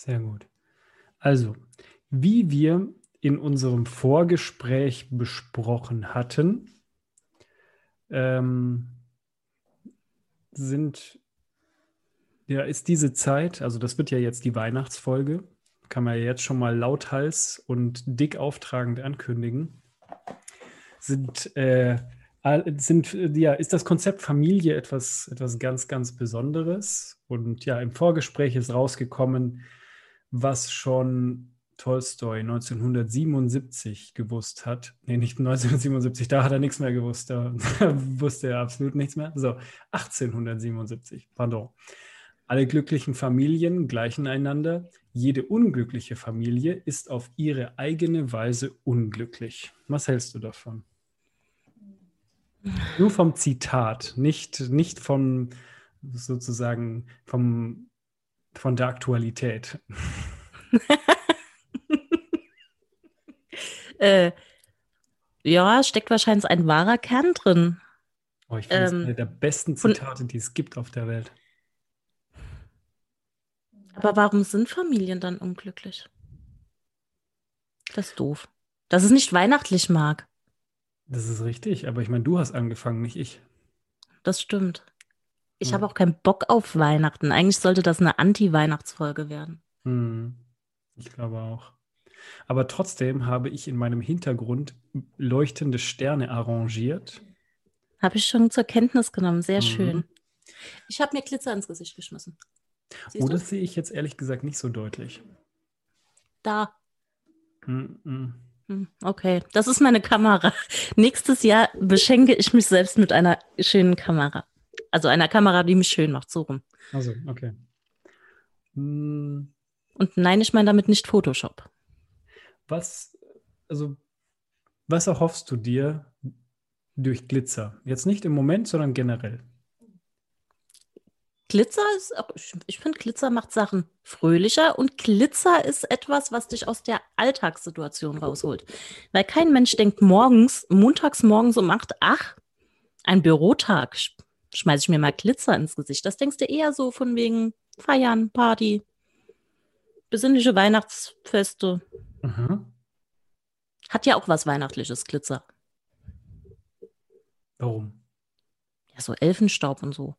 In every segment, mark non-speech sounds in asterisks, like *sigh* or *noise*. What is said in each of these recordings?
Sehr gut. Also, wie wir in unserem Vorgespräch besprochen hatten, ähm, sind, ja, ist diese Zeit, also das wird ja jetzt die Weihnachtsfolge, kann man ja jetzt schon mal lauthals und dick auftragend ankündigen, sind, äh, sind, ja, ist das Konzept Familie etwas, etwas ganz, ganz Besonderes. Und ja, im Vorgespräch ist rausgekommen, was schon Tolstoi 1977 gewusst hat. Nee, nicht 1977, da hat er nichts mehr gewusst, da, wusste er absolut nichts mehr. So, 1877, pardon. Alle glücklichen Familien gleichen einander. Jede unglückliche Familie ist auf ihre eigene Weise unglücklich. Was hältst du davon? Nur vom Zitat, nicht, nicht von sozusagen vom, von der Aktualität. *laughs* Äh, ja, steckt wahrscheinlich ein wahrer Kern drin. Oh, ich finde es ähm, eine der besten Zitate, die es gibt auf der Welt. Aber warum sind Familien dann unglücklich? Das ist doof. Dass es nicht weihnachtlich mag. Das ist richtig, aber ich meine, du hast angefangen, nicht ich. Das stimmt. Ich hm. habe auch keinen Bock auf Weihnachten. Eigentlich sollte das eine Anti-Weihnachtsfolge werden. Hm. Ich glaube auch. Aber trotzdem habe ich in meinem Hintergrund leuchtende Sterne arrangiert. Habe ich schon zur Kenntnis genommen. Sehr mhm. schön. Ich habe mir Glitzer ins Gesicht geschmissen. Siehst oh, das sehe ich jetzt ehrlich gesagt nicht so deutlich. Da. Mhm. Okay, das ist meine Kamera. *laughs* Nächstes Jahr beschenke ich mich selbst mit einer schönen Kamera. Also einer Kamera, die mich schön macht, so rum. Also, okay. Mhm. Und nein, ich meine damit nicht Photoshop. Was, also, was erhoffst du dir durch Glitzer? Jetzt nicht im Moment, sondern generell. Glitzer ist, ich finde, Glitzer macht Sachen fröhlicher und Glitzer ist etwas, was dich aus der Alltagssituation rausholt. Weil kein Mensch denkt morgens, montags morgens um acht, ach, ein Bürotag, schmeiße ich mir mal Glitzer ins Gesicht. Das denkst du eher so von wegen Feiern, Party, besinnliche Weihnachtsfeste. Mhm. Hat ja auch was Weihnachtliches, Glitzer. Warum? Ja, so Elfenstaub und so.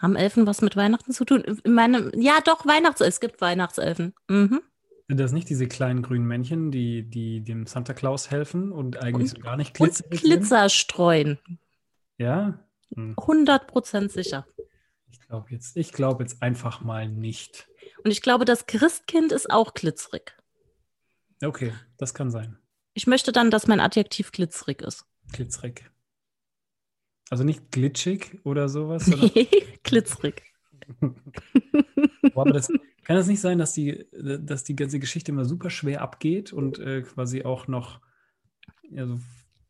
Haben Elfen was mit Weihnachten zu tun? In meinem, ja, doch, Weihnachts es gibt Weihnachtselfen. Mhm. Sind das nicht diese kleinen grünen Männchen, die, die dem Santa Claus helfen und eigentlich und, so gar nicht Glitzer und Glitzer streuen? Ja? Hm. 100% sicher. Ich glaube jetzt, glaub jetzt einfach mal nicht. Und ich glaube, das Christkind ist auch glitzerig. Okay, das kann sein. Ich möchte dann, dass mein Adjektiv glitzerig ist. Glitzerig. Also nicht glitschig oder sowas? Nee, *laughs* glitzerig. Boah, aber das, kann das nicht sein, dass die, dass die ganze Geschichte immer super schwer abgeht und äh, quasi auch noch ja, so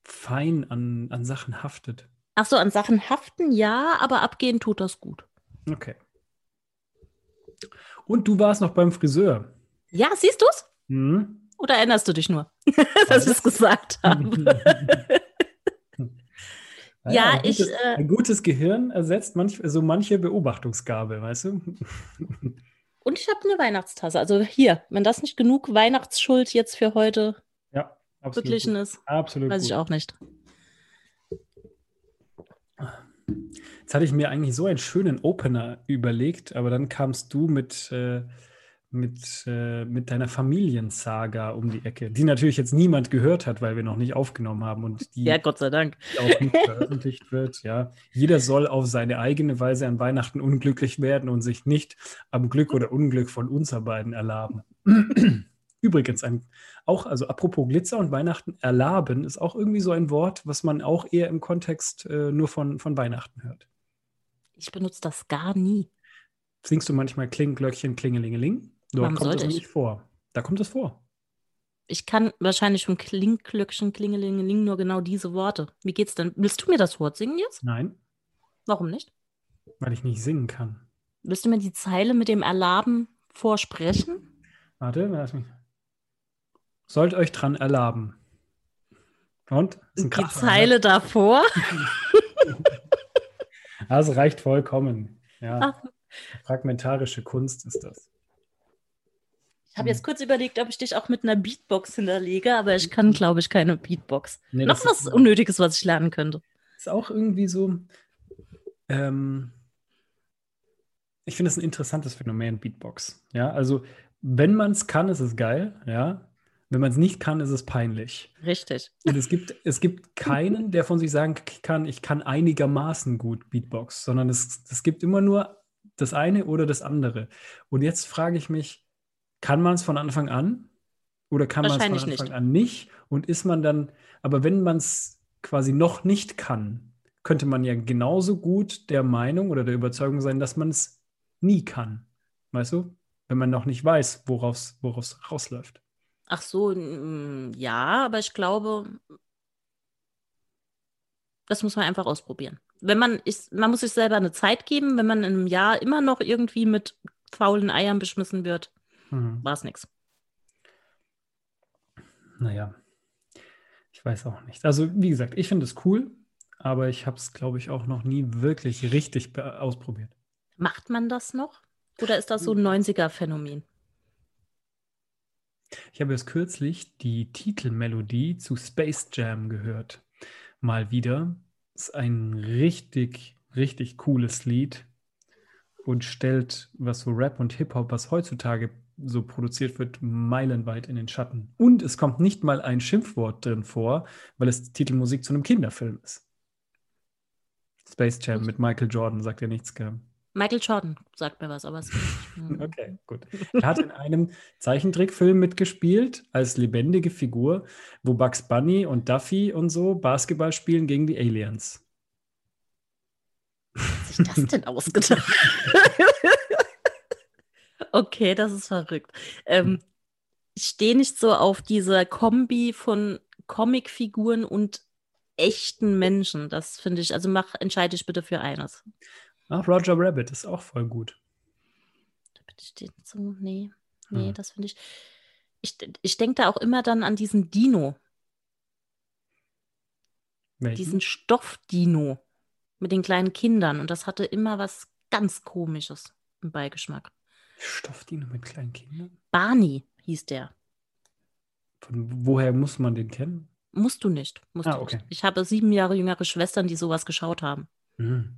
fein an, an Sachen haftet? Ach so, an Sachen haften ja, aber abgehen tut das gut. Okay. Und du warst noch beim Friseur. Ja, siehst du es? Mhm. Oder erinnerst du dich nur, *laughs* dass ich es gesagt habe? *laughs* ja, ein, gutes, äh, ein gutes Gehirn ersetzt manch, so manche Beobachtungsgabe, weißt du? *laughs* Und ich habe eine Weihnachtstasse. Also hier, wenn das nicht genug Weihnachtsschuld jetzt für heute ja, beglichen ist, absolut weiß gut. ich auch nicht. Jetzt hatte ich mir eigentlich so einen schönen Opener überlegt, aber dann kamst du mit, äh, mit, äh, mit deiner Familiensaga um die Ecke, die natürlich jetzt niemand gehört hat, weil wir noch nicht aufgenommen haben und die, ja, Gott sei Dank. auch nicht veröffentlicht wird. Ja, jeder soll auf seine eigene Weise an Weihnachten unglücklich werden und sich nicht am Glück oder Unglück von uns beiden erlaben. *clears throat* Übrigens, ein, auch, also apropos Glitzer und Weihnachten, erlaben ist auch irgendwie so ein Wort, was man auch eher im Kontext äh, nur von, von Weihnachten hört. Ich benutze das gar nie. Singst du manchmal Kling, Glöckchen, Klingelingeling? Dort Warum kommt das nicht vor. Da kommt es vor. Ich kann wahrscheinlich vom Kling, Glöckchen, Klingelingeling nur genau diese Worte. Wie geht's denn? Willst du mir das Wort singen jetzt? Nein. Warum nicht? Weil ich nicht singen kann. Willst du mir die Zeile mit dem Erlaben vorsprechen? Warte, lass mich. Sollt euch dran erlaben. Und? die Zeile oder? davor? *laughs* Das reicht vollkommen. Ja. Fragmentarische Kunst ist das. habe jetzt kurz überlegt, ob ich dich auch mit einer Beatbox hinterlege, aber ich kann, glaube ich, keine Beatbox. Nee, Noch was ist- Unnötiges, was ich lernen könnte. Ist auch irgendwie so. Ähm, ich finde es ein interessantes Phänomen, Beatbox. Ja, also wenn man es kann, ist es geil. Ja, wenn man es nicht kann, ist es peinlich. Richtig. Und es gibt, es gibt keinen, der von sich sagen kann, ich kann einigermaßen gut Beatbox, sondern es, es gibt immer nur das eine oder das andere. Und jetzt frage ich mich, kann man es von Anfang an oder kann man es von Anfang nicht. an nicht? Und ist man dann, aber wenn man es quasi noch nicht kann, könnte man ja genauso gut der Meinung oder der Überzeugung sein, dass man es nie kann. Weißt du? Wenn man noch nicht weiß, worauf es rausläuft. Ach so, mm, ja, aber ich glaube, das muss man einfach ausprobieren. Wenn man, ist, man muss sich selber eine Zeit geben, wenn man in einem Jahr immer noch irgendwie mit faulen Eiern beschmissen wird, Mhm. war es nichts. Naja, ich weiß auch nicht. Also, wie gesagt, ich finde es cool, aber ich habe es, glaube ich, auch noch nie wirklich richtig ausprobiert. Macht man das noch? Oder ist das so ein 90er-Phänomen? Ich habe erst kürzlich die Titelmelodie zu Space Jam gehört. Mal wieder. Ist ein richtig, richtig cooles Lied und stellt, was so Rap und Hip-Hop, was heutzutage so produziert wird, meilenweit in den Schatten. Und es kommt nicht mal ein Schimpfwort drin vor, weil es Titelmusik zu einem Kinderfilm ist. Space Jam mit Michael Jordan, sagt ja nichts, gell? Michael Jordan sagt mir was, aber es *laughs* Okay, gut. Er hat in einem Zeichentrickfilm mitgespielt als lebendige Figur, wo Bugs Bunny und Duffy und so Basketball spielen gegen die Aliens. hat sich das denn ausgedacht? *laughs* okay, das ist verrückt. Ähm, ich stehe nicht so auf diese Kombi von Comicfiguren und echten Menschen. Das finde ich, also mach, entscheide ich bitte für eines. Ach, Roger Rabbit ist auch voll gut. Ich den so, nee, nee, Hm. das finde ich. Ich, ich denke da auch immer dann an diesen Dino, Welchen? diesen Stoffdino mit den kleinen Kindern. Und das hatte immer was ganz Komisches im Beigeschmack. Stoffdino mit kleinen Kindern? Barney hieß der. Von woher muss man den kennen? Musst du nicht. Musst Ah, du okay. nicht. Ich habe sieben Jahre jüngere Schwestern, die sowas geschaut haben. Hm.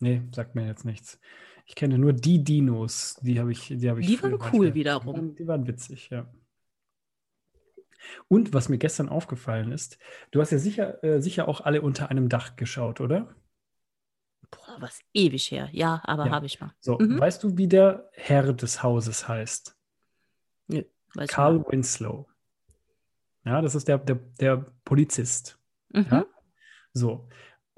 Nee, sagt mir jetzt nichts. Ich kenne nur die Dinos, die habe ich, die habe ich Die waren cool Die wiederum. waren, die waren witzig, ja. Und was mir gestern aufgefallen ist, du hast ja sicher, äh, sicher auch alle unter einem Dach geschaut, oder? Boah, was ewig her. Ja, aber Ja. habe ich mal. So, Mhm. weißt du, wie der Herr des Hauses heißt? Ich Carl. Winslow. Ja, das ist der, der, der Polizist. Mhm. Ja? So.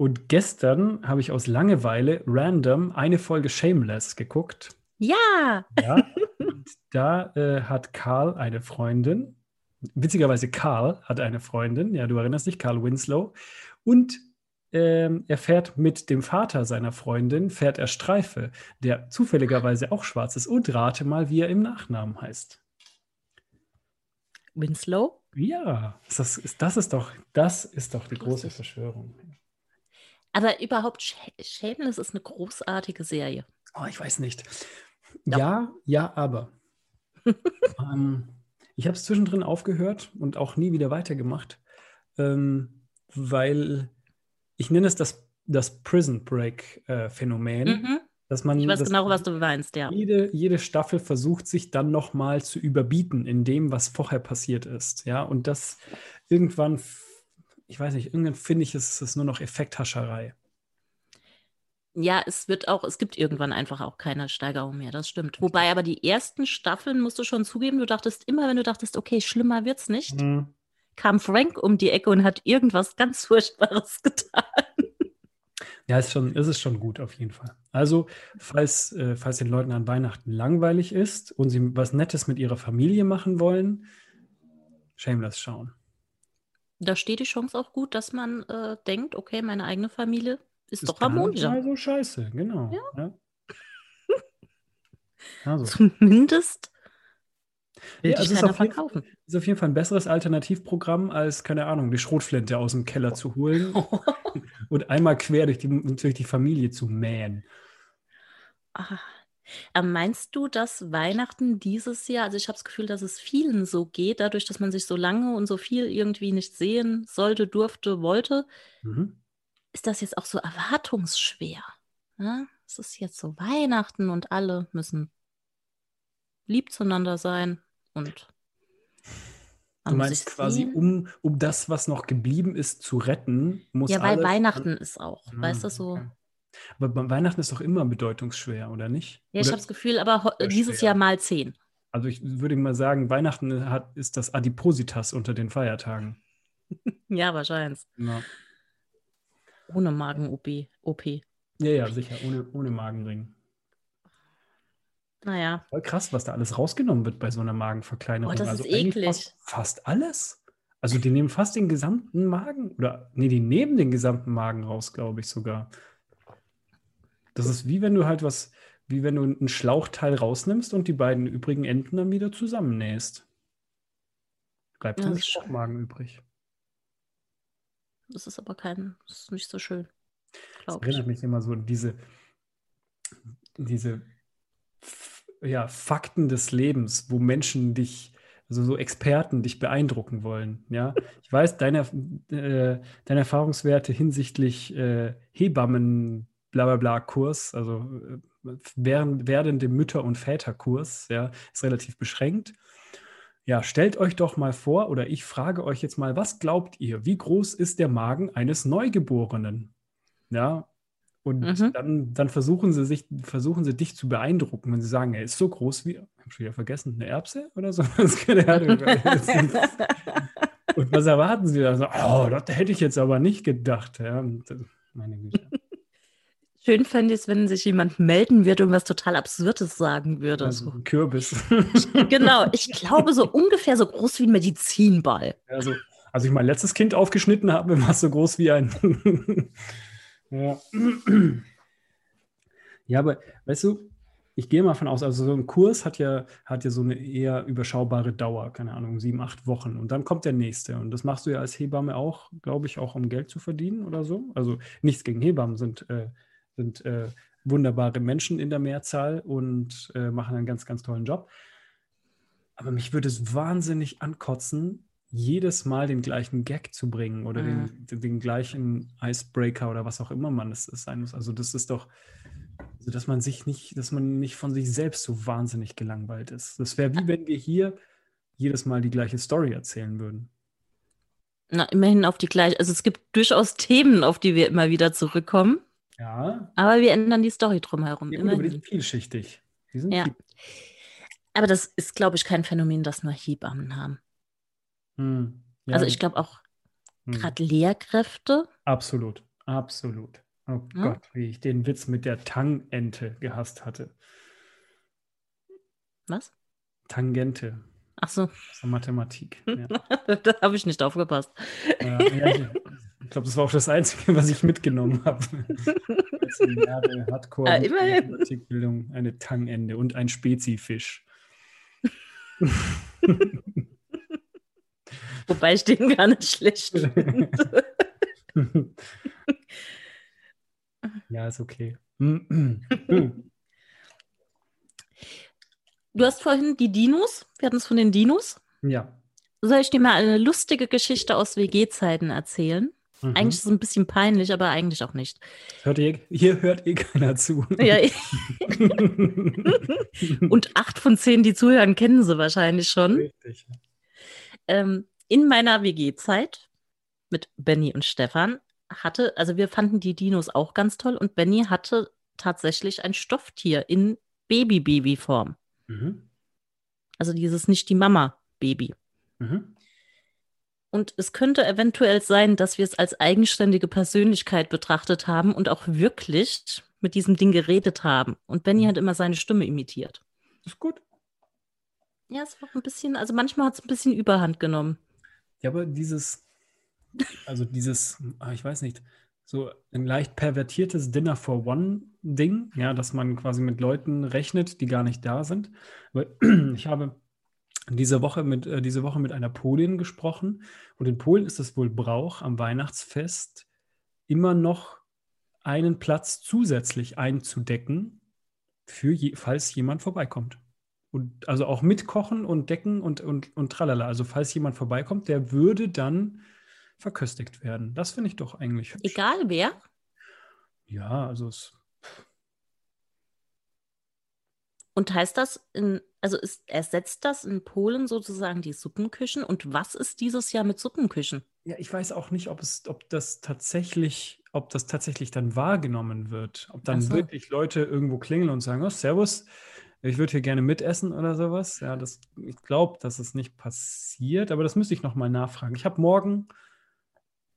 Und gestern habe ich aus Langeweile random eine Folge Shameless geguckt. Ja, Ja. Und da äh, hat Carl eine Freundin. Witzigerweise Carl hat eine Freundin. Ja, du erinnerst dich, Carl Winslow. Und ähm, er fährt mit dem Vater seiner Freundin, fährt er Streife, der zufälligerweise auch schwarz ist. Und rate mal, wie er im Nachnamen heißt. Winslow. Ja, das, ist, das ist doch, das ist doch die große. Verschwörung. Aber überhaupt, Sh Shameless ist eine großartige Serie. Oh, ich weiß nicht. Ja. Ja, ja, aber. *laughs* ähm, ich habe es zwischendrin aufgehört und auch nie wieder weitergemacht, ähm, weil ich nenne es das, das Prison Break äh, Phänomen, Mhm. dass man Ich weiß genau, was du meinst, ja. jede, jede Staffel versucht sich dann nochmal zu überbieten in dem, was vorher passiert ist. Ja, und das irgendwann, ich weiß nicht, irgendwann finde ich, es ist nur noch Effekthascherei. Ja, es wird auch, es gibt irgendwann einfach auch keine Steigerung mehr, das stimmt. Wobei aber die ersten Staffeln, musst du schon zugeben, du dachtest immer, wenn du dachtest, okay, schlimmer wird's nicht, Mhm. kam Frank um die Ecke und hat irgendwas ganz Furchtbares *laughs* getan. Ja, ist schon, ist es schon gut auf jeden Fall. Also, falls, äh, falls den Leuten an Weihnachten langweilig ist und sie was Nettes mit ihrer Familie machen wollen, Shameless schauen. Da steht die Chance auch gut, dass man äh, denkt, okay, meine eigene Familie ist, doch gar nicht harmonischer. mal so scheiße, genau. Ja. *laughs* Also, Zumindest ja, dich ist auf, jeden, ist auf jeden Fall ein besseres Alternativprogramm, als, keine Ahnung, die Schrotflinte aus dem Keller zu holen *laughs* und einmal quer durch die, durch die Familie zu mähen. Ah, Aber meinst du, dass Weihnachten dieses Jahr, also ich habe das Gefühl, dass es vielen so geht, dadurch, dass man sich so lange und so viel irgendwie nicht sehen sollte, durfte, wollte, Mhm. ist das jetzt auch so erwartungsschwer? Ja? Es ist jetzt so Weihnachten und alle müssen lieb zueinander sein und Du meinst quasi, sehen. um, um das, was noch geblieben ist, zu retten, muss Ja, weil alles Weihnachten ist auch, Ah, weißt du, so. okay. Aber Weihnachten ist doch immer bedeutungsschwer, oder nicht? Ja, ich habe das Gefühl, aber dieses schwer. Jahr mal zehn. Also ich würde mal sagen, Weihnachten hat, ist das Adipositas unter den Feiertagen. *laughs* Ja, wahrscheinlich. Ja, Ohne Magen-OP. OP. ja, ja sicher, ohne, ohne Magenring. Naja, Voll krass, was da alles rausgenommen wird bei so einer Magenverkleinerung. Oh, das also ist eklig. Fast, fast alles. Also die nehmen fast den gesamten Magen oder nee, die nehmen den gesamten Magen raus, glaube ich sogar. Das ist wie wenn du halt was, wie wenn du einen Schlauchteil rausnimmst und die beiden übrigen Enden dann wieder zusammennähst. Bleibt Ja, dann das ist der Magen übrig. das ist aber kein, das ist nicht so schön. Das Glaube ich. erinnert mich immer so an diese, diese ja, Fakten des Lebens, wo Menschen dich, also so Experten dich beeindrucken wollen. Ja, ich weiß, deine, äh, deine Erfahrungswerte hinsichtlich äh, Hebammen, bla bla bla Kurs, also äh, während, werdende Mütter- und Väterkurs, ja, ist relativ beschränkt. Ja, stellt euch doch mal vor, oder ich frage euch jetzt mal, was glaubt ihr, wie groß ist der Magen eines Neugeborenen? Ja, und Mhm. dann, dann versuchen sie sich, versuchen sie dich zu beeindrucken, wenn sie sagen, er ist so groß wie, ich habe schon wieder vergessen, eine Erbse oder so. *laughs* *laughs* Und was erwarten sie da? So, oh, das hätte ich jetzt aber nicht gedacht. Ja, meine Güte. Schön fände ich es, wenn sich jemand melden würde und was total Absurdes sagen würde. Also So. ein Kürbis. *laughs* Genau, ich glaube so ungefähr so groß wie ein Medizinball. Also, als ich mein letztes Kind aufgeschnitten habe, war es so groß wie ein. *laughs* ja. ja, aber weißt du, ich gehe mal von aus, also so ein Kurs hat ja, hat ja so eine eher überschaubare Dauer, keine Ahnung, sieben, acht Wochen. Und dann kommt der nächste. Und das machst du ja als Hebamme auch, glaube ich, auch um Geld zu verdienen oder so. Also nichts gegen Hebammen, sind, äh, sind äh, wunderbare Menschen in der Mehrzahl und äh, machen einen ganz, ganz tollen Job. Aber mich würde es wahnsinnig ankotzen, jedes Mal den gleichen Gag zu bringen oder Mhm. den, den, gleichen Icebreaker oder was auch immer man es es sein muss. Also das ist doch, also dass man sich nicht, dass man nicht von sich selbst so wahnsinnig gelangweilt ist. Das wäre wie wenn wir hier jedes Mal die gleiche Story erzählen würden. Na, immerhin auf die gleiche. Also es gibt durchaus Themen, auf die wir immer wieder zurückkommen, Ja, aber wir ändern die Story drumherum. ja gut, aber die sind vielschichtig. Die sind Ja. viel- Aber das ist, glaube ich, kein Phänomen, das nur Hebammen haben. Hm. Ja, also ich glaube auch hm. gerade Lehrkräfte. Absolut, absolut. Oh Ja? Gott, wie ich den Witz mit der Tangente gehasst hatte. Was? Tangente Ach so, aus der Mathematik. Ja. *laughs* da habe ich nicht aufgepasst. Ja, ja, ich ich glaube, das war auch das Einzige, was ich mitgenommen habe. Jahre Hardcore Ah, immerhin. Mathematikbildung, eine Tangende und ein Spezifisch. *laughs* Wobei ich den gar nicht schlecht finde. *laughs* ja, ist okay. Du hast vorhin die Dinos, wir hatten es von den Dinos. ja. Soll ich dir mal eine lustige Geschichte aus WG-Zeiten erzählen? Mhm. Eigentlich ist es ein bisschen peinlich, aber eigentlich auch nicht. Hört ihr, hier hört eh keiner zu. Ja, *laughs* und acht von zehn, die zuhören, kennen sie wahrscheinlich schon. Richtig. Ähm, in meiner WG-Zeit mit Benny und Stefan hatte, also wir fanden die Dinos auch ganz toll und Benny hatte tatsächlich ein Stofftier in Baby-Baby-Form. Mhm. Also dieses nicht die Mama-Baby. Mhm. Und es könnte eventuell sein, dass wir es als eigenständige Persönlichkeit betrachtet haben und auch wirklich mit diesem Ding geredet haben. Und Benny hat immer seine Stimme imitiert. Ist gut. Ja, es war ein bisschen, also manchmal hat es ein bisschen Überhand genommen. Ja, aber dieses, also dieses, ah, ich weiß nicht, so ein leicht pervertiertes Dinner for One-Ding, ja, dass man quasi mit Leuten rechnet, die gar nicht da sind. Aber *clears throat* ich habe diese Woche mit, äh, diese Woche mit einer Polin gesprochen und in Polen ist es wohl Brauch, am Weihnachtsfest immer noch einen Platz zusätzlich einzudecken für je, falls jemand vorbeikommt. Und also auch mitkochen und decken und, und, und tralala. Also falls jemand vorbeikommt, der würde dann verköstigt werden. Das finde ich doch eigentlich hübsch. Egal wer. Ja, also es. Und heißt das, in, also ist, ersetzt das in Polen sozusagen die Suppenküchen? Und was ist dieses Jahr mit Suppenküchen? Ja, ich weiß auch nicht, ob es, ob das tatsächlich, ob das tatsächlich dann wahrgenommen wird. Ob dann so. wirklich Leute irgendwo klingeln und sagen, oh, Servus, ich würde hier gerne mitessen oder sowas. Ja, das, ich glaube, dass es nicht passiert, aber das müsste ich nochmal nachfragen. Ich habe morgen,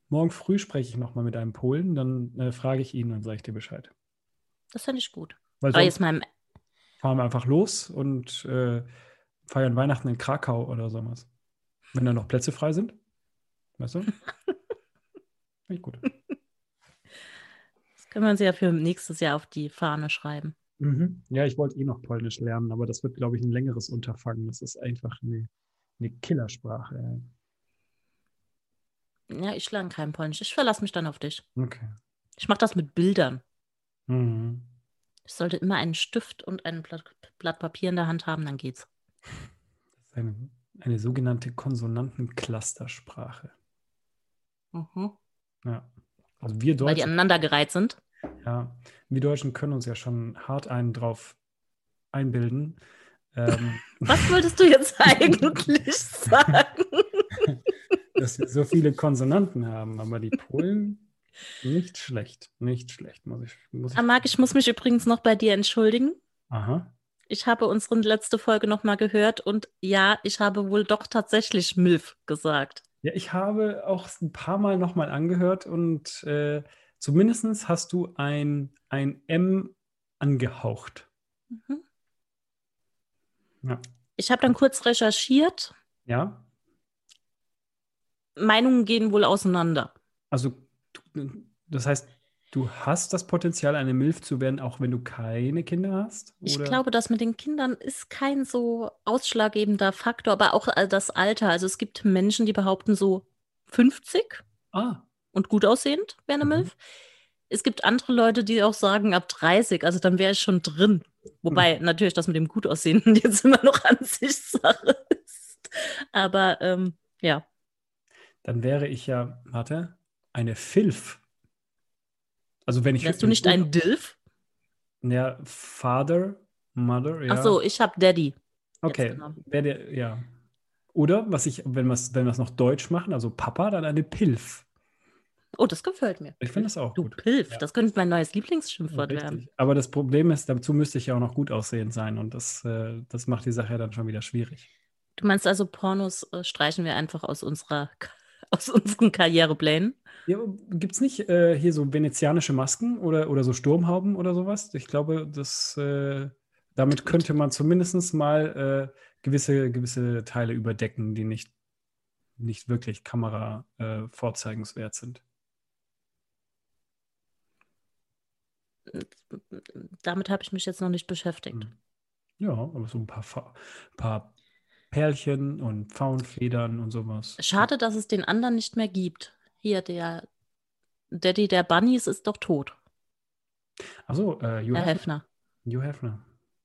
morgen früh spreche ich nochmal mit einem Polen, dann äh, frage ich ihn und sage ich dir Bescheid. Das finde ich gut. Weil Aber jetzt mal fahren wir einfach los und äh, feiern Weihnachten in Krakau oder sowas. Wenn da noch Plätze frei sind. Weißt du? *laughs* Finde ich gut. Das können wir uns ja für nächstes Jahr auf die Fahne schreiben. Mhm. Ja, ich wollte eh noch Polnisch lernen, aber das wird, glaube ich, ein längeres Unterfangen. Das ist einfach eine, eine Killersprache. Ja, ich lerne kein Polnisch. Ich verlasse mich dann auf dich. Okay. Ich mache das mit Bildern. Mhm. Ich sollte immer einen Stift und ein Blatt, Blatt Papier in der Hand haben, dann geht's. Das ist eine, eine sogenannte Konsonantenclustersprache. Mhm. Ja. Also wir Weil die Deutschen, aneinandergereiht sind. ja, wir Deutschen können uns ja schon hart einen drauf einbilden. Ähm, Was wolltest du jetzt *laughs* eigentlich sagen? Dass wir so viele Konsonanten haben, aber die Polen nicht schlecht, nicht schlecht, muss ich. Muss ich Marc, ich muss mich übrigens noch bei dir entschuldigen. aha. Ich habe unsere letzte Folge nochmal gehört und ja, ich habe wohl doch tatsächlich Milf gesagt. Ja, ich habe auch ein paar Mal nochmal angehört und äh, zumindest hast du ein, ein M angehaucht. Mhm. Ja. Ich habe dann kurz recherchiert. Ja, Meinungen gehen wohl auseinander. also das heißt, du hast das Potenzial, eine Milf zu werden, auch wenn du keine Kinder hast? Ich Oder? glaube, das mit den Kindern ist kein so ausschlaggebender Faktor, aber auch äh, das Alter. Also es gibt Menschen, die behaupten so 50 Ah, und gut aussehend wäre eine Mhm. Milf. Es gibt andere Leute, die auch sagen ab 30, also dann wäre ich schon drin. Wobei natürlich das mit dem gut aussehenden *laughs* jetzt immer noch Ansichtssache ist. Aber ähm, ja, dann wäre ich ja, warte, eine Filf. Also wenn ich wärst du nicht ein Dilf? Ja, Father, Mother, ja. Ach so, ich habe Daddy. Okay, genommen. wer der, ja. Oder was ich, wenn wir es wenn wir's noch deutsch machen, also Papa, dann eine Pilf. Oh, das gefällt mir. Ich finde das auch Du gut. Pilf, Ja. das könnte mein neues Lieblingsschimpfwort werden. Richtig. Aber das Problem ist, dazu müsste ich ja auch noch gut aussehend sein und das, äh, das macht die Sache ja dann schon wieder schwierig. Du meinst also, Pornos äh, streichen wir einfach aus unserer *laughs* aus unseren Karriereplänen? Ja, Gibt es nicht äh, hier so venezianische Masken oder, oder so Sturmhauben oder sowas? Ich glaube, das, äh, damit könnte man zumindest mal äh, gewisse, gewisse Teile überdecken, die nicht, nicht wirklich Kamera äh, vorzeigenswert sind. Damit habe ich mich jetzt noch nicht beschäftigt. Hm. Ja, aber so ein paar, Fa paar Perlchen und Pfauenfedern und sowas. Schade, dass es den anderen nicht mehr gibt. Hier, der Daddy der Bunnies ist doch tot, Achso, äh, Hugh, Herr Hef Hefner. Hugh Hefner.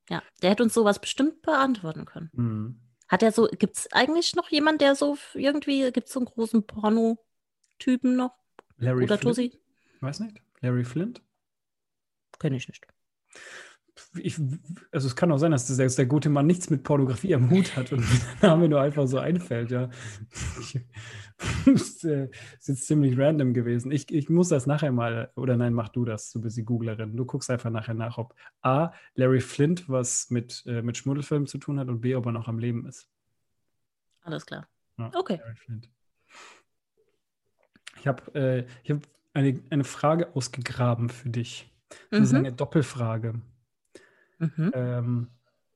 Ja, der hätte uns sowas bestimmt beantworten können. Mhm. Hat er so, gibt es eigentlich noch jemand, der so irgendwie, gibt es so einen großen Porno-Typen noch? Larry Oder Flint? Tussi? Weiß nicht. Larry Flint? Kenne ich nicht. Ich, also es kann auch sein, dass der, der gute Mann nichts mit Pornografie am Hut hat und mir der Name nur einfach so einfällt, ja. ist, *laughs* äh, ist jetzt ziemlich random gewesen. Ich, ich muss das nachher mal, oder nein, mach du das, du bist die Googlerin. Du guckst einfach nachher nach, ob A, Larry Flint was mit, äh, mit Schmuddelfilmen zu tun hat und B, ob er noch am Leben ist. Alles klar. Ja, Okay. Larry Flint. Ich habe äh, ich hab eine, eine Frage ausgegraben für dich. Das ist Mhm. eine Doppelfrage. Mhm. Ähm,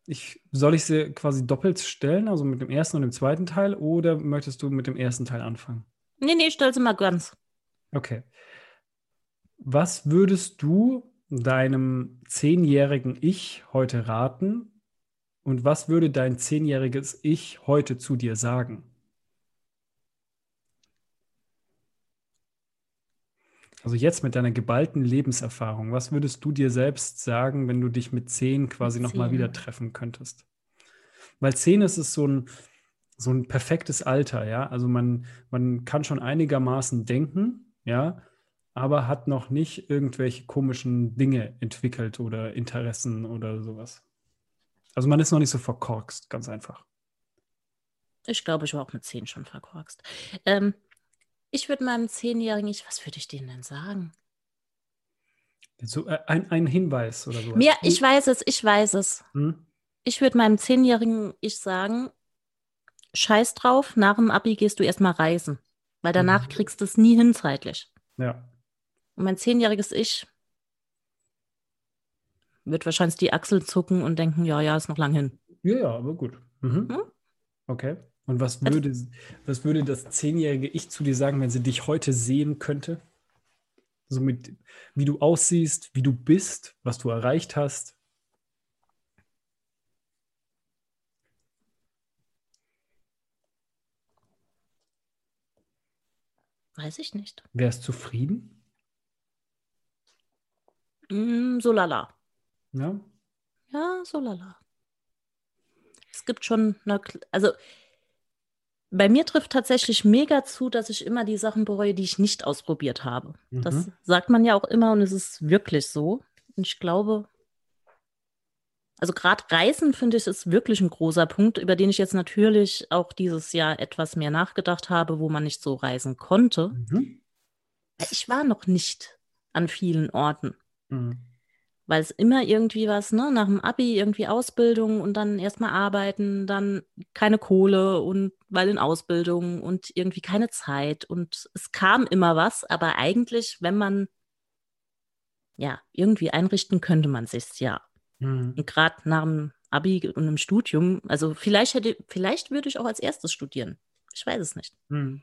ich, soll ich sie quasi doppelt stellen, also mit dem ersten und dem zweiten Teil, oder möchtest du mit dem ersten Teil anfangen? Nee, nee, stell sie mal ganz. Okay. Was würdest du deinem zehnjährigen Ich heute raten und was würde dein zehnjähriges Ich heute zu dir sagen? Also jetzt mit deiner geballten Lebenserfahrung, was würdest du dir selbst sagen, wenn du dich mit zehn quasi nochmal wieder treffen könntest? Weil zehn ist es so ein, so ein perfektes Alter, ja. Also man, man kann schon einigermaßen denken, ja, aber hat noch nicht irgendwelche komischen Dinge entwickelt oder Interessen oder sowas. Also man ist noch nicht so verkorkst, ganz einfach. Ich glaube, ich war auch mit zehn schon verkorkst. Ähm, ich würde meinem Zehnjährigen, ich, was würde ich denen denn sagen? So, äh, ein, ein Hinweis oder so. Mir, ich weiß es, ich weiß es. Hm? Ich würde meinem Zehnjährigen ich sagen, scheiß drauf, nach dem Abi gehst du erstmal reisen. Weil danach mhm. kriegst du es nie hin zeitlich. Ja. Und mein zehnjähriges Ich wird wahrscheinlich die Achsel zucken und denken, ja, ja, ist noch lang hin. Ja, ja, aber gut. Mhm. Hm? Okay. Und was also würde, was würde das zehnjährige Ich zu dir sagen, wenn sie dich heute sehen könnte? So mit, wie du aussiehst, wie du bist, was du erreicht hast. Weiß ich nicht. Wärst zufrieden? Mm, so lala. Ja? Ja, so lala. Es gibt schon eine, also bei mir trifft tatsächlich mega zu, dass ich immer die Sachen bereue, die ich nicht ausprobiert habe. Mhm. Das sagt man ja auch immer und es ist wirklich so. Und ich glaube, also gerade Reisen finde ich ist wirklich ein großer Punkt, über den ich jetzt natürlich auch dieses Jahr etwas mehr nachgedacht habe, wo man nicht so reisen konnte. Mhm. Ich war noch nicht an vielen Orten. Mhm weil es immer irgendwie was, ne, nach dem Abi irgendwie Ausbildung und dann erstmal arbeiten, dann keine Kohle und weil in Ausbildung und irgendwie keine Zeit und es kam immer was, aber eigentlich, wenn man ja irgendwie einrichten könnte man sich's ja. Mhm. Und gerade nach dem Abi und im Studium, also vielleicht hätte, vielleicht würde ich auch als erstes studieren. Ich weiß es nicht. Mhm.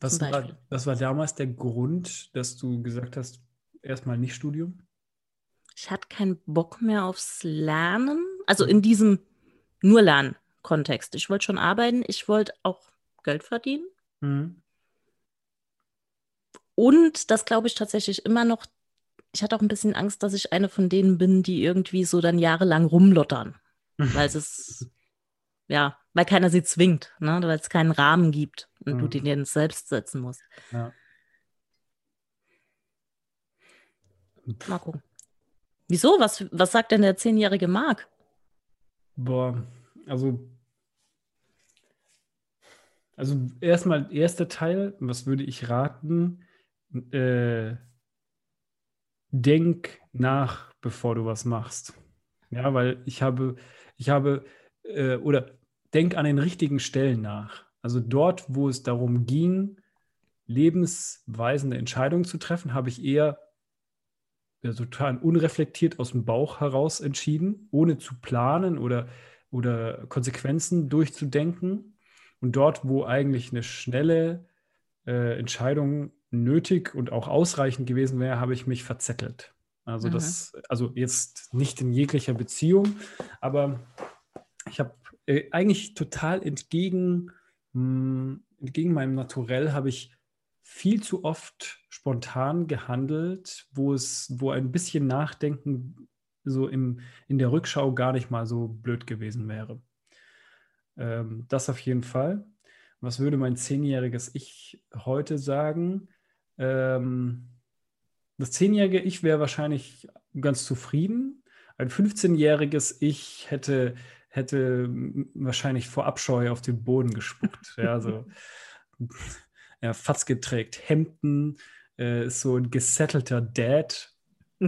Was war, was war damals der Grund, dass du gesagt hast, erstmal nicht Studium? Ich hatte keinen Bock mehr aufs Lernen. Also in diesem nur Lernen-Kontext. Ich wollte schon arbeiten, ich wollte auch Geld verdienen. Mhm. Und das glaube ich tatsächlich immer noch. Ich hatte auch ein bisschen Angst, dass ich eine von denen bin, die irgendwie so dann jahrelang rumlottern. *laughs* weil es ja, weil keiner sie zwingt, ne? weil es keinen Rahmen gibt und mhm. du den selbst setzen musst. Ja. Mal gucken. Wieso? Was, was sagt denn der zehnjährige Marc? Boah, also. Also erstmal erster Teil, was würde ich raten? Äh, denk nach, bevor du was machst. Ja, weil ich habe, ich habe, äh, oder denk an den richtigen Stellen nach. Also dort, wo es darum ging, lebensweisende Entscheidungen zu treffen, habe ich eher total unreflektiert aus dem Bauch heraus entschieden, ohne zu planen oder, oder Konsequenzen durchzudenken. Und dort, wo eigentlich eine schnelle äh, Entscheidung nötig und auch ausreichend gewesen wäre, habe ich mich verzettelt. Also mhm. das, also jetzt nicht in jeglicher Beziehung, aber ich habe äh, eigentlich total entgegen, mh, hm, entgegen meinem Naturell habe ich viel zu oft spontan gehandelt, wo es, wo ein bisschen Nachdenken so im, in der Rückschau gar nicht mal so blöd gewesen wäre. Ähm, das auf jeden Fall. Was würde mein zehnjähriges Ich heute sagen? Ähm, das zehnjährige Ich wäre wahrscheinlich ganz zufrieden. Ein 15-jähriges Ich hätte, hätte wahrscheinlich vor Abscheu auf den Boden gespuckt. ja, so. *laughs* Ja, Fatzke trägt Hemden, äh, ist so ein gesettelter Dad,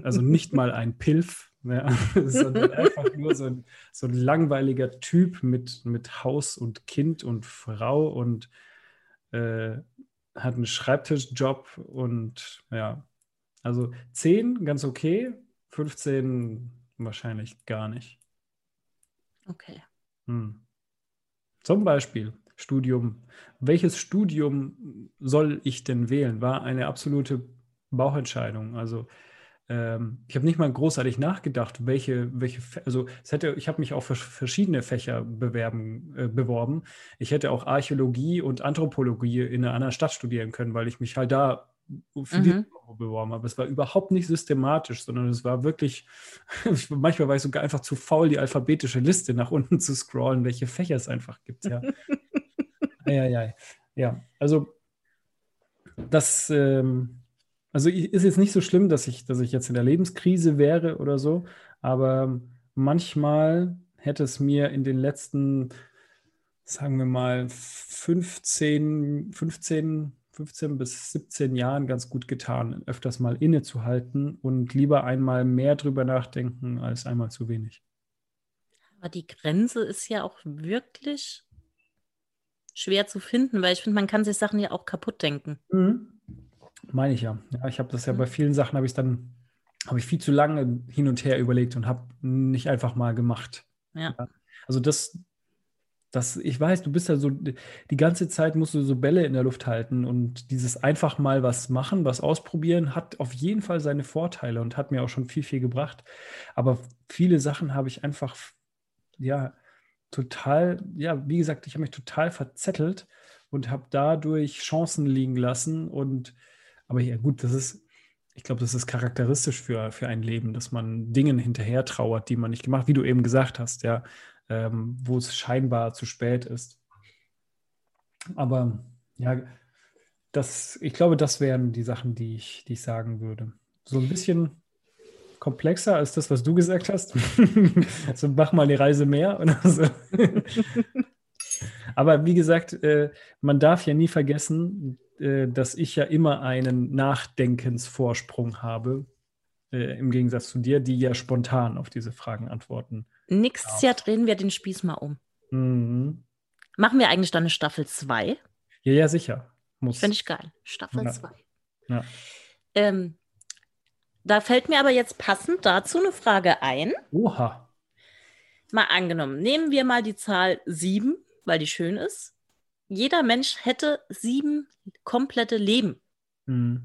also nicht mal ein Pilf, ja, *laughs* sondern einfach nur so ein, so ein langweiliger Typ mit, mit Haus und Kind und Frau und äh, hat einen Schreibtischjob und ja, also 10 ganz okay, 15 wahrscheinlich gar nicht. Okay. Hm. Zum Beispiel Studium. Welches Studium soll ich denn wählen? War eine absolute Bauchentscheidung. Also ähm, ich habe nicht mal großartig nachgedacht, welche, welche, also es hätte, ich habe mich auch für verschiedene Fächer bewerben, äh, beworben. Ich hätte auch Archäologie und Anthropologie in einer anderen Stadt studieren können, weil ich mich halt da für mhm. die beworben habe. Es war überhaupt nicht systematisch, sondern es war wirklich, *laughs* manchmal war ich sogar einfach zu faul, die alphabetische Liste nach unten zu scrollen, welche Fächer es einfach gibt. Ja, *laughs* ja, ja. ja. also das, ähm, also ist jetzt nicht so schlimm, dass ich, dass ich jetzt in der Lebenskrise wäre oder so, aber manchmal hätte es mir in den letzten, sagen wir mal, 15, 15, 15 bis 17 Jahren ganz gut getan, öfters mal innezuhalten und lieber einmal mehr drüber nachdenken als einmal zu wenig. Aber die Grenze ist ja auch wirklich schwer zu finden, weil ich finde, man kann sich Sachen ja auch kaputt denken. Mhm. Meine ich ja. Ja, ich habe das ja mhm. bei vielen Sachen, habe ich dann, habe ich viel zu lange hin und her überlegt und habe nicht einfach mal gemacht. Ja. Also das, das, ich weiß, du bist ja so, die ganze Zeit musst du so Bälle in der Luft halten und dieses einfach mal was machen, was ausprobieren, hat auf jeden Fall seine Vorteile und hat mir auch schon viel, viel gebracht. Aber viele Sachen habe ich einfach, ja, total, ja, wie gesagt, ich habe mich total verzettelt und habe dadurch Chancen liegen lassen. Und aber ja, gut, das ist, ich glaube, das ist charakteristisch für, für ein Leben, dass man Dingen hinterher trauert, die man nicht gemacht, wie du eben gesagt hast, ja, ähm, wo es scheinbar zu spät ist. Aber ja, das, ich glaube, das wären die Sachen, die ich, die ich sagen würde. So ein bisschen komplexer als das, was du gesagt hast. *laughs* also mach mal eine Reise mehr oder so. *laughs* Aber wie gesagt, äh, man darf ja nie vergessen, äh, dass ich ja immer einen Nachdenkensvorsprung habe, äh, im Gegensatz zu dir, die ja spontan auf diese Fragen antworten. Nächstes Jahr drehen wir den Spieß mal um. Mhm. Machen wir eigentlich dann eine Staffel 2? Ja, ja, sicher. Finde ich geil. Staffel 2. Ja. ja. Ähm, da fällt mir aber jetzt passend dazu eine Frage ein. Oha. Mal angenommen, nehmen wir mal die Zahl 7, weil die schön ist. Jeder Mensch hätte sieben komplette Leben. Mhm.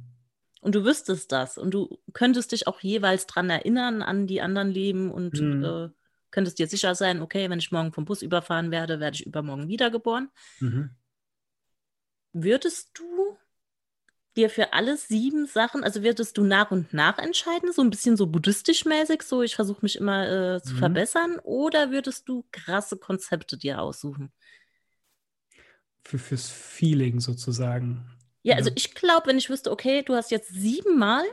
Und du wüsstest das. Und du könntest dich auch jeweils dran erinnern an die anderen Leben und mhm. äh, könntest dir sicher sein, okay, wenn ich morgen vom Bus überfahren werde, werde ich übermorgen wiedergeboren. Mhm. Würdest du dir für alle sieben Sachen, also würdest du nach und nach entscheiden, so ein bisschen so buddhistisch mäßig, so ich versuche mich immer äh, zu mhm. verbessern, oder würdest du krasse Konzepte dir aussuchen? Für, fürs Feeling sozusagen. Ja, also ich glaube, wenn ich wüsste, okay, du hast jetzt siebenmal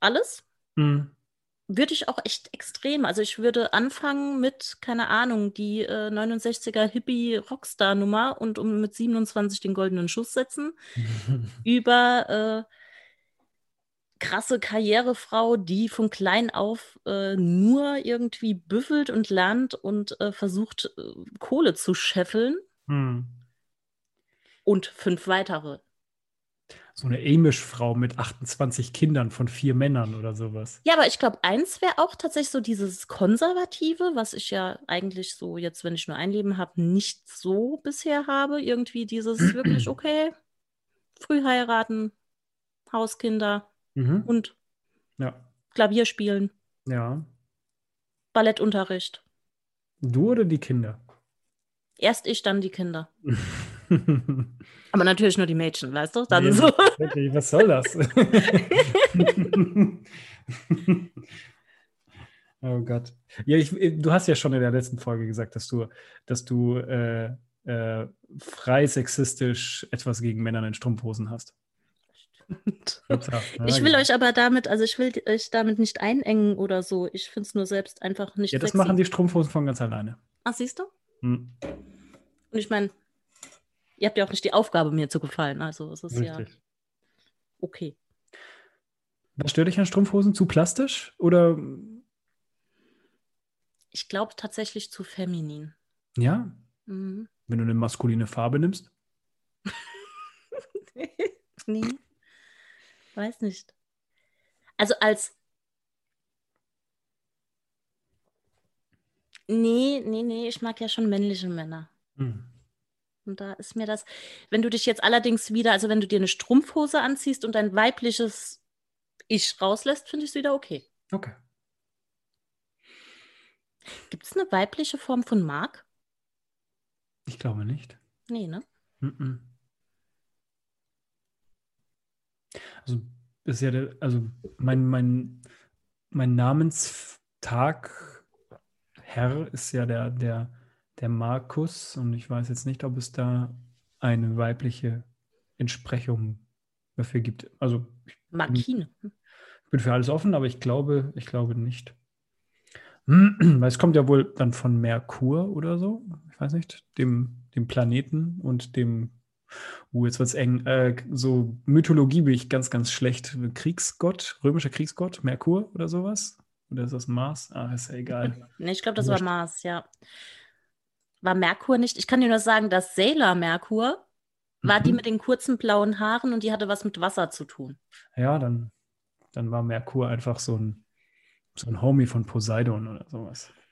alles, mhm würde ich auch echt extrem. Also ich würde anfangen mit, keine Ahnung, die äh, 69er Hippie-Rockstar-Nummer und um mit 27 den goldenen Schuss setzen. *laughs* über äh, krasse Karrierefrau, die von klein auf äh, nur irgendwie büffelt und lernt und äh, versucht, äh, Kohle zu scheffeln. Hm. Und fünf weitere so eine Amish-Frau mit 28 Kindern von vier Männern oder sowas. Ja, aber ich glaube, eins wäre auch tatsächlich so dieses Konservative, was ich ja eigentlich so jetzt, wenn ich nur ein Leben habe, nicht so bisher habe. Irgendwie dieses *clears throat* wirklich, okay, früh heiraten, Hauskinder, mhm. und ja. Klavier spielen. Ja. Ballettunterricht. Du oder die Kinder? Erst ich, dann die Kinder. *laughs* Aber natürlich nur die Mädchen, weißt du? Dann nee, so. *laughs* Was soll das? *laughs* oh Gott. Ja, ich, du hast ja schon in der letzten Folge gesagt, dass du, dass du äh, äh, frei sexistisch etwas gegen Männer in Strumpfhosen hast. ich will euch aber damit, also ich will euch damit nicht einengen oder so. Ich finde es nur selbst einfach nicht Ja, das sexy. machen die Strumpfhosen von ganz alleine. Ach, siehst du? Hm. Und ich meine, ihr habt ja auch nicht die Aufgabe, mir zu gefallen. Also es ist Richtig. ja okay. Was stört dich an Strumpfhosen? Zu plastisch oder? Ich glaube tatsächlich zu feminin. Ja? Mhm. Wenn du eine maskuline Farbe nimmst? *laughs* nee. Weiß nicht. Also als. Nee, nee, nee, ich mag ja schon männliche Männer. Mhm. Und da ist mir das, wenn du dich jetzt allerdings wieder, also wenn du dir eine Strumpfhose anziehst und dein weibliches Ich rauslässt, finde ich es wieder okay. Okay. Gibt es eine weibliche Form von Mark? Ich glaube nicht. Nee, ne? Mm -mm. Also ist ja der, also mein, mein, mein Namenstag Herr ist ja der, der, der Markus und ich weiß jetzt nicht, ob es da eine weibliche Entsprechung dafür gibt. Also Markine. Ich bin für alles offen, aber ich glaube, ich glaube nicht. *clears throat* Weil es kommt ja wohl dann von Merkur oder so, ich weiß nicht, dem, dem Planeten und dem, uh, jetzt wird es eng, äh, so Mythologie bin ich ganz, ganz schlecht. Kriegsgott, römischer Kriegsgott, Merkur oder sowas? Oder ist das Mars? Ah, ist ja egal. Nee, ich glaube, das war Mars, ja. War Merkur nicht? Ich kann dir nur sagen, dass Sailor Merkur war die Mhm. mit den kurzen blauen Haaren und die hatte was mit Wasser zu tun. Ja, dann, dann war Merkur einfach so ein, so ein Homie von Poseidon oder sowas. *laughs*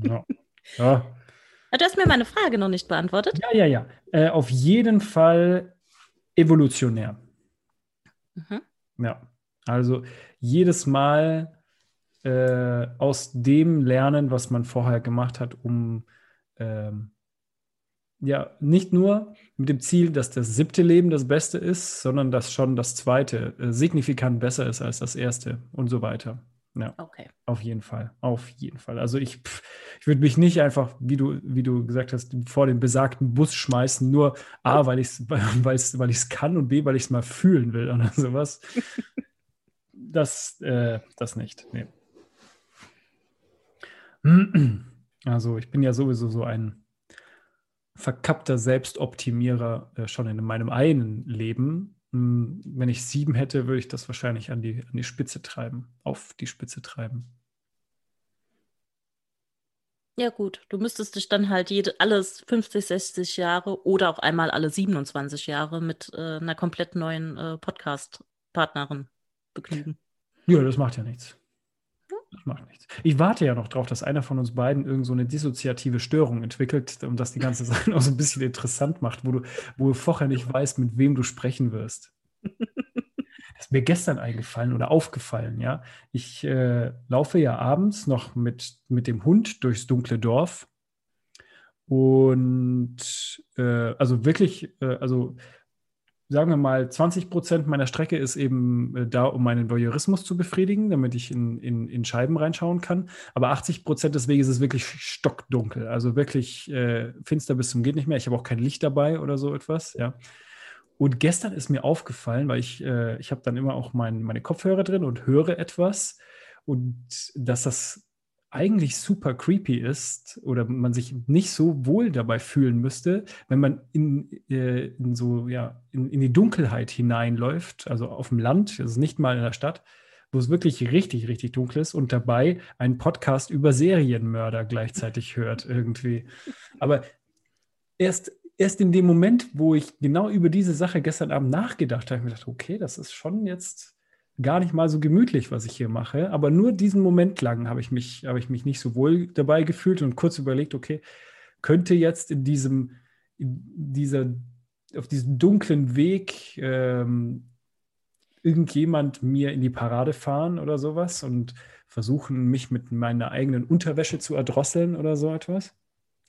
Ja. Ja, Du hast mir meine Frage noch nicht beantwortet. ja, ja. ja. Äh, auf jeden Fall evolutionär. Mhm. Ja. Also jedes Mal äh, aus dem lernen, was man vorher gemacht hat, um ähm, ja nicht nur mit dem Ziel, dass das siebte Leben das Beste ist, sondern dass schon das zweite äh, signifikant besser ist als das erste und so weiter. Ja. Okay. Auf jeden Fall, auf jeden Fall. Also ich, pff, ich würde mich nicht einfach, wie du, wie du gesagt hast, vor den besagten Bus schmeißen, nur A, weil ich es weil ich's- *laughs* weil ich's kann und B, weil ich es mal fühlen will oder *laughs* sowas. Das, äh, das nicht. Nee. *clears throat* Also ich bin ja sowieso so ein verkappter Selbstoptimierer äh, schon in meinem einen Leben. Hm, Wenn ich sieben hätte, würde ich das wahrscheinlich an die, an die Spitze treiben, auf die Spitze treiben. Ja, gut. Du müsstest dich dann halt jede, alles 50, 60 Jahre oder auch einmal alle 27 Jahre mit äh, einer komplett neuen äh, Podcast-Partnerin begnügen. Ja, das macht ja nichts. Das macht nichts. Ich warte ja noch drauf, dass einer von uns beiden irgend so eine dissoziative Störung entwickelt und das die ganze *laughs* Sache auch so ein bisschen interessant macht, wo du, wo du vorher nicht weißt, mit wem du sprechen wirst. Das ist mir gestern eingefallen oder aufgefallen, ja. Ich äh, laufe ja abends noch mit, mit dem Hund durchs dunkle Dorf und äh, also wirklich, äh, also sagen wir mal, 20 Prozent meiner Strecke ist eben äh, da, um meinen Voyeurismus zu befriedigen, damit ich in, in, in Scheiben reinschauen kann. Aber 80 Prozent des Weges ist wirklich stockdunkel, also wirklich äh, finster bis zum geht nicht mehr. Ich habe auch kein Licht dabei oder so etwas, ja. Und gestern ist mir aufgefallen, weil ich, äh, ich habe dann immer auch mein, meine Kopfhörer drin und höre etwas und dass das eigentlich super creepy ist oder man sich nicht so wohl dabei fühlen müsste, wenn man in, äh, in so, ja, in, in die Dunkelheit hineinläuft, also auf dem Land, also nicht mal in der Stadt, wo es wirklich richtig, richtig dunkel ist und dabei einen Podcast über Serienmörder gleichzeitig hört irgendwie. Aber erst, erst in dem Moment, wo ich genau über diese Sache gestern Abend nachgedacht habe, habe ich mir gedacht, okay, das ist schon jetzt gar nicht mal so gemütlich, was ich hier mache. Aber nur diesen Moment lang habe ich mich, habe ich mich nicht so wohl dabei gefühlt und kurz überlegt, okay, könnte jetzt in diesem, in dieser, auf diesem dunklen Weg ähm, irgendjemand mir in die Parade fahren oder sowas und versuchen, mich mit meiner eigenen Unterwäsche zu erdrosseln oder so etwas.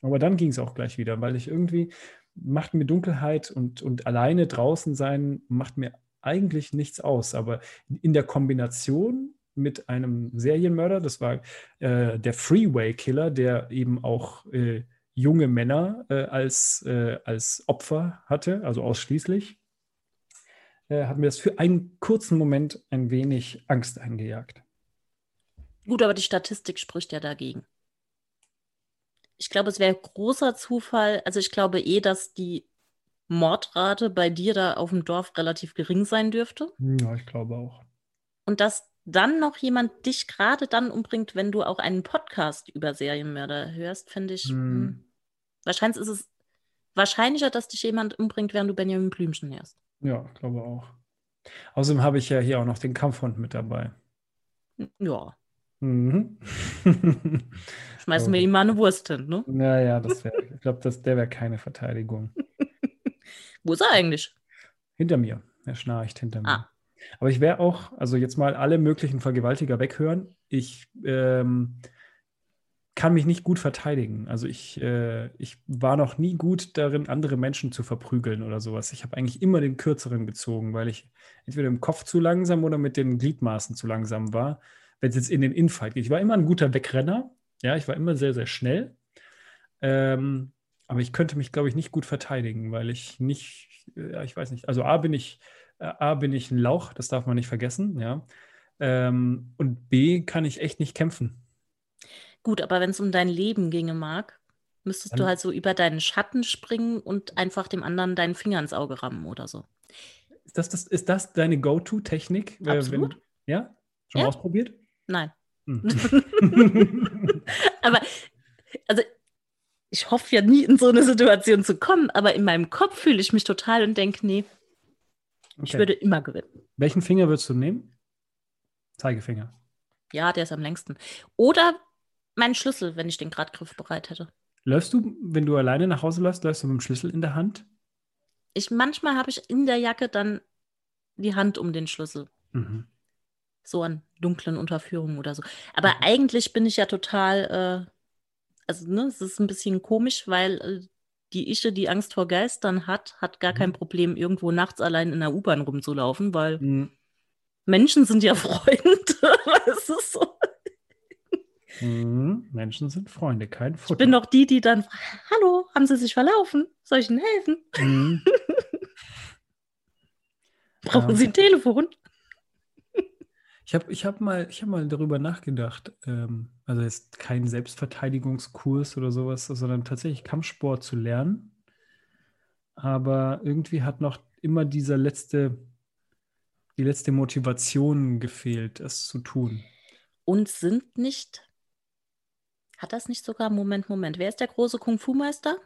Aber dann ging es auch gleich wieder, weil ich irgendwie macht mir Dunkelheit und, und alleine draußen sein macht mir eigentlich nichts aus. Aber in der Kombination mit einem Serienmörder, das war äh, der Freeway Killer, der eben auch äh, junge Männer äh, als, äh, als Opfer hatte, also ausschließlich, äh, hat mir das für einen kurzen Moment ein wenig Angst eingejagt. Gut, aber die Statistik spricht ja dagegen. Ich glaube, es wäre großer Zufall. Also ich glaube eh, dass die Mordrate bei dir da auf dem Dorf relativ gering sein dürfte. Ja, ich glaube auch. Und dass dann noch jemand dich gerade dann umbringt, wenn du auch einen Podcast über Serienmörder hörst, finde ich. Hm. hm, Wahrscheinlich ist es wahrscheinlicher, dass dich jemand umbringt, während du Benjamin Blümchen hörst. Ja, ich glaube auch. Außerdem habe ich ja hier auch noch den Kampfhund mit dabei. Ja, Mhm. schmeißen wir *laughs* Okay. ihm mal eine Wurst hin, ne? Naja, das wäre, ich glaube, das, der wäre keine Verteidigung. Wo ist er eigentlich? Hinter mir. Er schnarcht hinter mir. Ah. Aber ich wäre auch, also jetzt mal alle möglichen Vergewaltiger weghören. Ich ähm, kann mich nicht gut verteidigen. Also ich, äh, ich war noch nie gut darin, andere Menschen zu verprügeln oder sowas. Ich habe eigentlich immer den kürzeren gezogen, weil ich entweder im Kopf zu langsam oder mit den Gliedmaßen zu langsam war, wenn es jetzt in den Infight geht. Ich war immer ein guter Wegrenner. Ja, ich war immer sehr, sehr schnell. Ähm, aber ich könnte mich, glaube ich, nicht gut verteidigen, weil ich nicht, ja, ich weiß nicht. Also A bin ich, äh, A bin ich ein Lauch, das darf man nicht vergessen, ja. Ähm, und B kann ich echt nicht kämpfen. Gut, aber wenn es um dein Leben ginge, Marc, müsstest Dann- du halt so über deinen Schatten springen und einfach dem anderen deinen Finger ins Auge rammen oder so. Ist das, das, ist das deine Go-To-Technik? äh, Absolut. Wenn, ja? Schon Ja. ausprobiert? Nein. Hm. *laughs* *laughs* Aber, also, ich hoffe ja nie in so eine Situation zu kommen, aber in meinem Kopf fühle ich mich total und denke, nee, ich Okay. würde immer gewinnen. Welchen Finger würdest du nehmen? Zeigefinger. Ja, der ist am längsten. Oder mein Schlüssel, wenn ich den gerade griffbereit hätte. Läufst du, wenn du alleine nach Hause läufst, läufst du mit dem Schlüssel in der Hand? Ich, manchmal habe ich in der Jacke dann die Hand um den Schlüssel. Mhm. So an dunklen Unterführungen oder so. Aber Mhm. eigentlich bin ich ja total, äh, also ne, es ist ein bisschen komisch, weil äh, die Ische, die Angst vor Geistern hat, hat gar Mhm. kein Problem, irgendwo nachts allein in der U-Bahn rumzulaufen, weil Mhm. Menschen sind ja *laughs* Freunde. *laughs* Es ist so. Mhm. Menschen sind Freunde, kein Futter. Ich bin doch die, die dann, hallo, haben Sie sich verlaufen? Soll ich Ihnen helfen? Mhm. *laughs* Brauchen Ja. Sie ein Telefon? Ich habe ich hab mal, ich hab mal darüber nachgedacht, ähm, also jetzt kein Selbstverteidigungskurs oder sowas, sondern tatsächlich Kampfsport zu lernen. Aber irgendwie hat noch immer dieser letzte, die letzte Motivation gefehlt, es zu tun. Und sind nicht, hat das nicht sogar, Moment, Moment, wer ist der große Kung-Fu-Meister?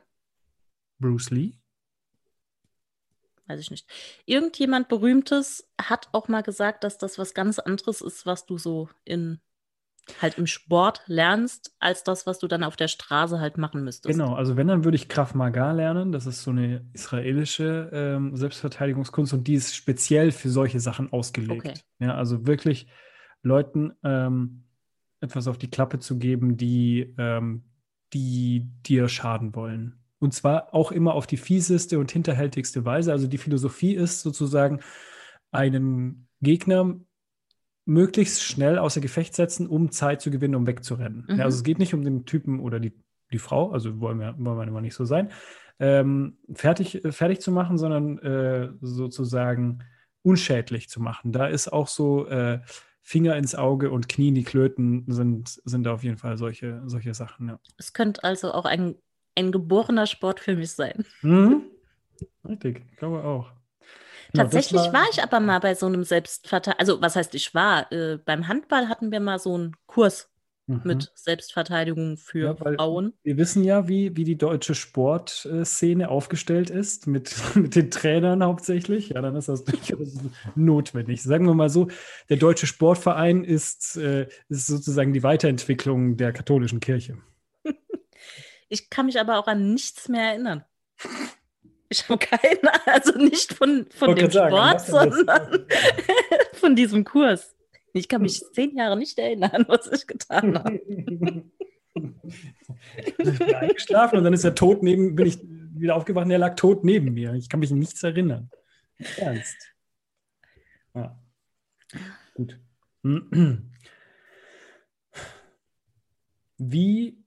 Bruce Lee? Weiß ich nicht. Irgendjemand Berühmtes hat auch mal gesagt, dass das was ganz anderes ist, was du so in halt im Sport lernst, als das, was du dann auf der Straße halt machen müsstest. Genau, also wenn, dann würde ich Krav Maga lernen. Das ist so eine israelische ähm, Selbstverteidigungskunst und die ist speziell für solche Sachen ausgelegt. Okay. Ja, also wirklich Leuten ähm, etwas auf die Klappe zu geben, die, ähm, die dir schaden wollen. Und zwar auch immer auf die fieseste und hinterhältigste Weise. Also die Philosophie ist sozusagen, einen Gegner möglichst schnell außer Gefecht setzen, um Zeit zu gewinnen, um wegzurennen. Mhm. Ja, also es geht nicht um den Typen oder die, die Frau, also wollen wir, wollen wir immer nicht so sein, ähm, fertig, fertig zu machen, sondern äh, sozusagen unschädlich zu machen. Da ist auch so äh, Finger ins Auge und Knie in die Klöten sind, sind auf jeden Fall solche, solche Sachen. Ja. Es könnte also auch ein, ein geborener Sport für mich sein. Mhm. *laughs* Richtig, ich glaube auch. Genau, Tatsächlich war, ich aber mal bei so einem Selbstverteidigung, also was heißt ich war? Äh, beim Handball hatten wir mal so einen Kurs Mhm. mit Selbstverteidigung für Ja, Frauen. Wir wissen ja, wie, wie die deutsche Sportszene aufgestellt ist, mit, *laughs* mit den Trainern hauptsächlich. Ja, dann ist das *laughs* durchaus notwendig. Sagen wir mal so, der deutsche Sportverein ist, äh, ist sozusagen die Weiterentwicklung der katholischen Kirche. Ich kann mich aber auch an nichts mehr erinnern. *laughs* Ich habe keine, also nicht von, von dem sagen, Sport, sondern *laughs* von diesem Kurs. Ich kann mich zehn Jahre nicht erinnern, *laughs* was ich getan habe. ich bin eingeschlafen und dann ist er tot neben, bin ich wieder aufgewacht und er lag tot neben mir. Ich kann mich an nichts erinnern. Ernst. Ja. Gut. Wie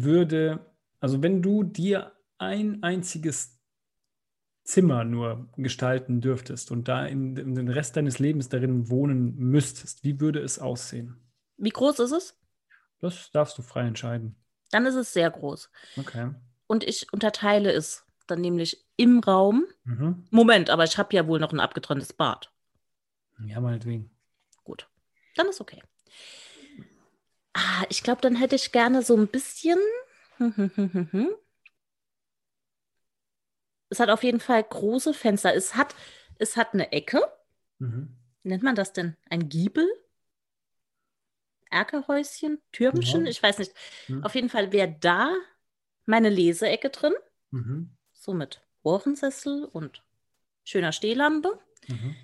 würde, also wenn du dir ein einziges Zimmer nur gestalten dürftest und da in, in den Rest deines Lebens darin wohnen müsstest, wie würde es aussehen? Wie groß ist es? Das darfst du frei entscheiden. Dann ist es sehr groß. Okay. Und ich unterteile es dann nämlich im Raum. Mhm. Moment, aber ich habe ja wohl noch ein abgetrenntes Bad. Ja, meinetwegen. Gut, dann ist okay. Ah, ich glaube, dann hätte ich gerne so ein bisschen. Es hat auf jeden Fall große Fenster. Es hat, es hat eine Ecke. Mhm. Wie nennt man das denn? Ein Giebel? Erkerhäuschen? Türmchen? Ja. Ich weiß nicht. Mhm. Auf jeden Fall wäre da meine Leseecke drin. Mhm. So mit Ohrensessel und schöner Stehlampe. Mhm.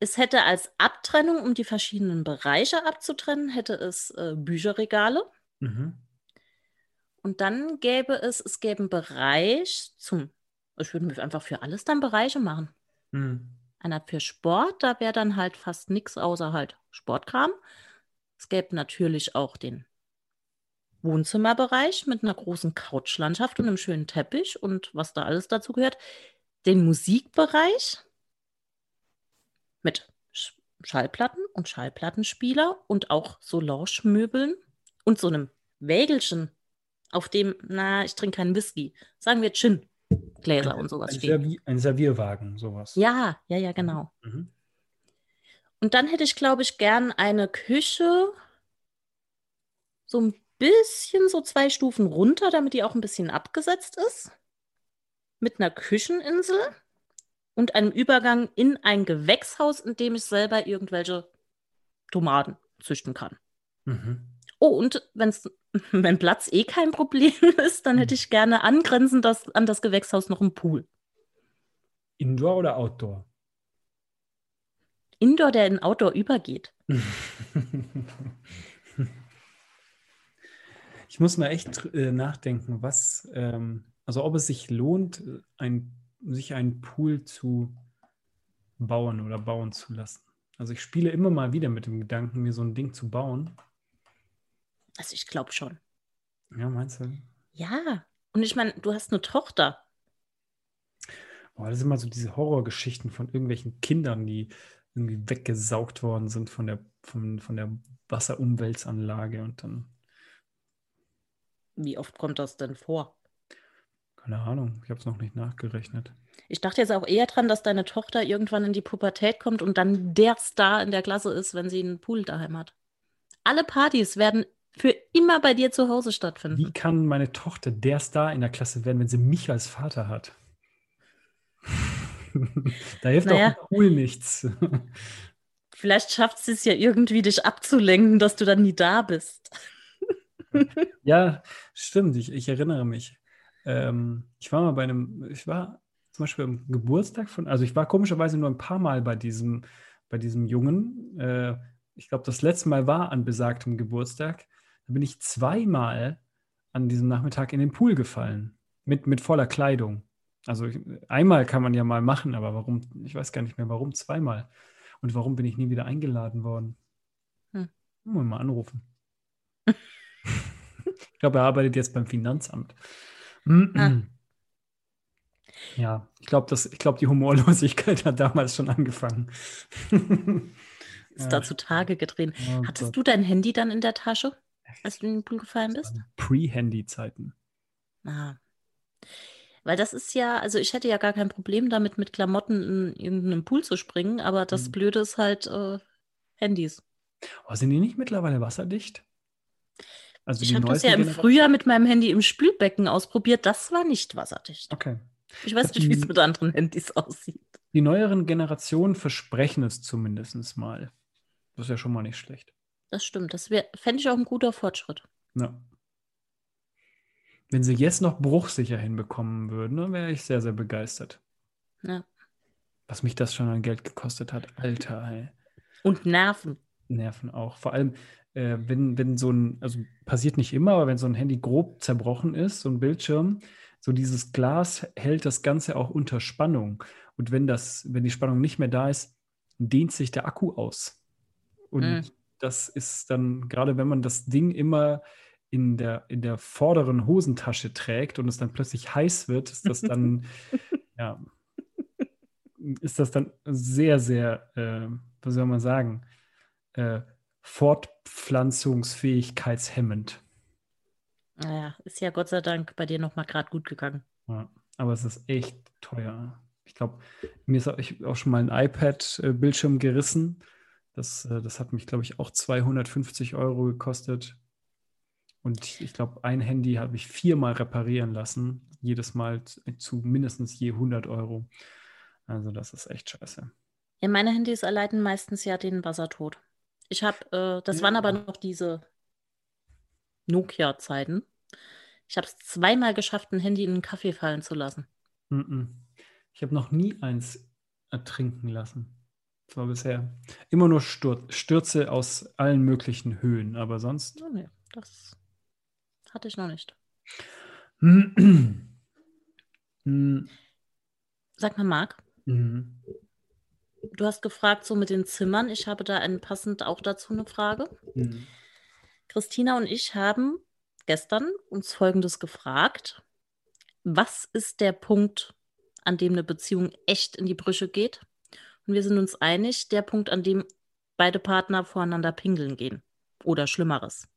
Es hätte als Abtrennung, um die verschiedenen Bereiche abzutrennen, hätte es äh, Bücherregale. Mhm. Und dann gäbe es, es gäbe einen Bereich zum, ich würde mir einfach für alles dann Bereiche machen. Mhm. Einer für Sport, da wäre dann halt fast nichts außer halt Sportkram. Es gäbe natürlich auch den Wohnzimmerbereich mit einer großen Couchlandschaft und einem schönen Teppich und was da alles dazu gehört. Den Musikbereich mit Sch- Schallplatten und Schallplattenspieler und auch so Lounge-Möbeln und so einem Wägelchen, auf dem, na, ich trinke keinen Whisky, sagen wir Gin-Gläser und sowas Ein, stehen. Ein Servierwagen, sowas. Ja, ja, ja, genau. Mhm. Und dann hätte ich, glaube ich, gern eine Küche so ein bisschen so zwei Stufen runter, damit die auch ein bisschen abgesetzt ist. Mit einer Kücheninsel und einem Übergang in ein Gewächshaus, in dem ich selber irgendwelche Tomaten züchten kann. Mhm. Oh, und wenn's, *laughs* wenn Platz eh kein Problem *laughs* ist, dann hätte ich gerne angrenzend das, an das Gewächshaus noch einen Pool. Indoor oder Outdoor? Indoor, der in Outdoor übergeht. *laughs* Ich muss mal echt äh, nachdenken, was, ähm, also ob es sich lohnt, ein, sich einen Pool zu bauen oder bauen zu lassen. Also ich spiele immer mal wieder mit dem Gedanken, mir so ein Ding zu bauen. Also ich glaube schon. Ja, meinst du? Ja. Und ich meine, du hast eine Tochter. Oh, das sind immer so diese Horrorgeschichten von irgendwelchen Kindern, die irgendwie weggesaugt worden sind von der, von, von der Wasserumweltsanlage und dann, Wie oft kommt das denn vor? Keine Ahnung, ich habe es noch nicht nachgerechnet. Ich dachte jetzt auch eher dran, dass deine Tochter irgendwann in die Pubertät kommt und dann der Star in der Klasse ist, wenn sie einen Pool daheim hat. Alle Partys werden für immer bei dir zu Hause stattfinden. Wie kann meine Tochter der Star in der Klasse werden, wenn sie mich als Vater hat? *laughs* da hilft Naja. auch cool nichts. Vielleicht schafft sie es ja irgendwie, dich abzulenken, dass du dann nie da bist. ja, stimmt, ich, ich erinnere mich. Ähm, ich war mal bei einem, ich war zum Beispiel am Geburtstag von, also ich war komischerweise nur ein paar Mal bei diesem, bei diesem Jungen. Äh, ich glaube, das letzte Mal war an besagtem Geburtstag. Da bin ich zweimal an diesem Nachmittag in den Pool gefallen. Mit, mit voller Kleidung. Also ich, einmal kann man ja mal machen, aber warum, ich weiß gar nicht mehr, warum zweimal. Und warum bin ich nie wieder eingeladen worden? Hm. Mal anrufen. *laughs* ich glaube, er arbeitet jetzt beim Finanzamt. Ah. Ja, ich glaube, ich glaube, die Humorlosigkeit hat damals schon angefangen. *laughs* Ist Ja, da zutage getreten. oh Hattest Gott. du dein Handy dann in der Tasche, als du in den Pool gefallen bist? Pre-Handy-Zeiten. Ah. Weil das ist ja, also ich hätte ja gar kein Problem damit, mit Klamotten in irgendeinen Pool zu springen, aber das Mhm. Blöde ist halt äh, Handys. Oh, sind die nicht mittlerweile wasserdicht? Also Ich habe das ja im? Frühjahr mit meinem Handy im Spülbecken ausprobiert. Das war nicht wasserdicht. Okay. Ich weiß nicht, wie es mit anderen Handys aussieht. Die neueren Generationen versprechen es zumindest mal. Das ist ja schon mal nicht schlecht. Das stimmt. Das fände ich auch ein guter Fortschritt. Ja. Wenn sie jetzt noch bruchsicher hinbekommen würden, dann wäre ich sehr, sehr begeistert. Ja. Was mich das schon an Geld gekostet hat. Alter, ey. Und Nerven. Nerven auch. Vor allem, äh, wenn, wenn so ein, also passiert nicht immer, aber wenn so ein Handy grob zerbrochen ist, so ein Bildschirm, so dieses Glas hält das Ganze auch unter Spannung. Und wenn das, wenn die Spannung nicht mehr da ist, dehnt sich der Akku aus. Und Mhm. das ist dann, gerade wenn man das Ding immer in der, in der vorderen Hosentasche trägt und es dann plötzlich heiß wird, ist das dann, *laughs* ja, ist das dann sehr, sehr, äh, was soll man sagen, äh, fortpflanzungsfähigkeitshemmend. Naja, ist ja Gott sei Dank bei dir nochmal gerade gut gegangen. Ja, aber es ist echt teuer. Ich glaube, mir ist auch, schon mal ein iPad-Bildschirm gerissen. Das, äh, das hat mich, glaube ich, auch 250 Euro gekostet. Und ich glaube, ein Handy habe ich viermal reparieren lassen. Jedes Mal zu, zu mindestens je 100 Euro. Also das ist echt scheiße. Ja, meine Handys erleiden meistens ja den Wassertod. Ich habe, äh, das Ja. waren aber noch diese Nokia-Zeiten. Ich habe es zweimal geschafft, ein Handy in einen Kaffee fallen zu lassen. Ich habe noch nie eins ertrinken lassen. Das war bisher immer nur Stur Stürze aus allen möglichen Höhen, aber sonst Oh, nee, das hatte ich noch nicht. Hm, *clears throat* Sag mal, Marc, mhm. Du hast gefragt, so mit den Zimmern. Ich habe da ein passend auch dazu eine Frage. Mhm. Christina und ich haben gestern uns Folgendes gefragt. Was ist der Punkt, an dem eine Beziehung echt in die Brüche geht? Und wir sind uns einig, der Punkt, an dem beide Partner voreinander pingeln gehen. Oder Schlimmeres.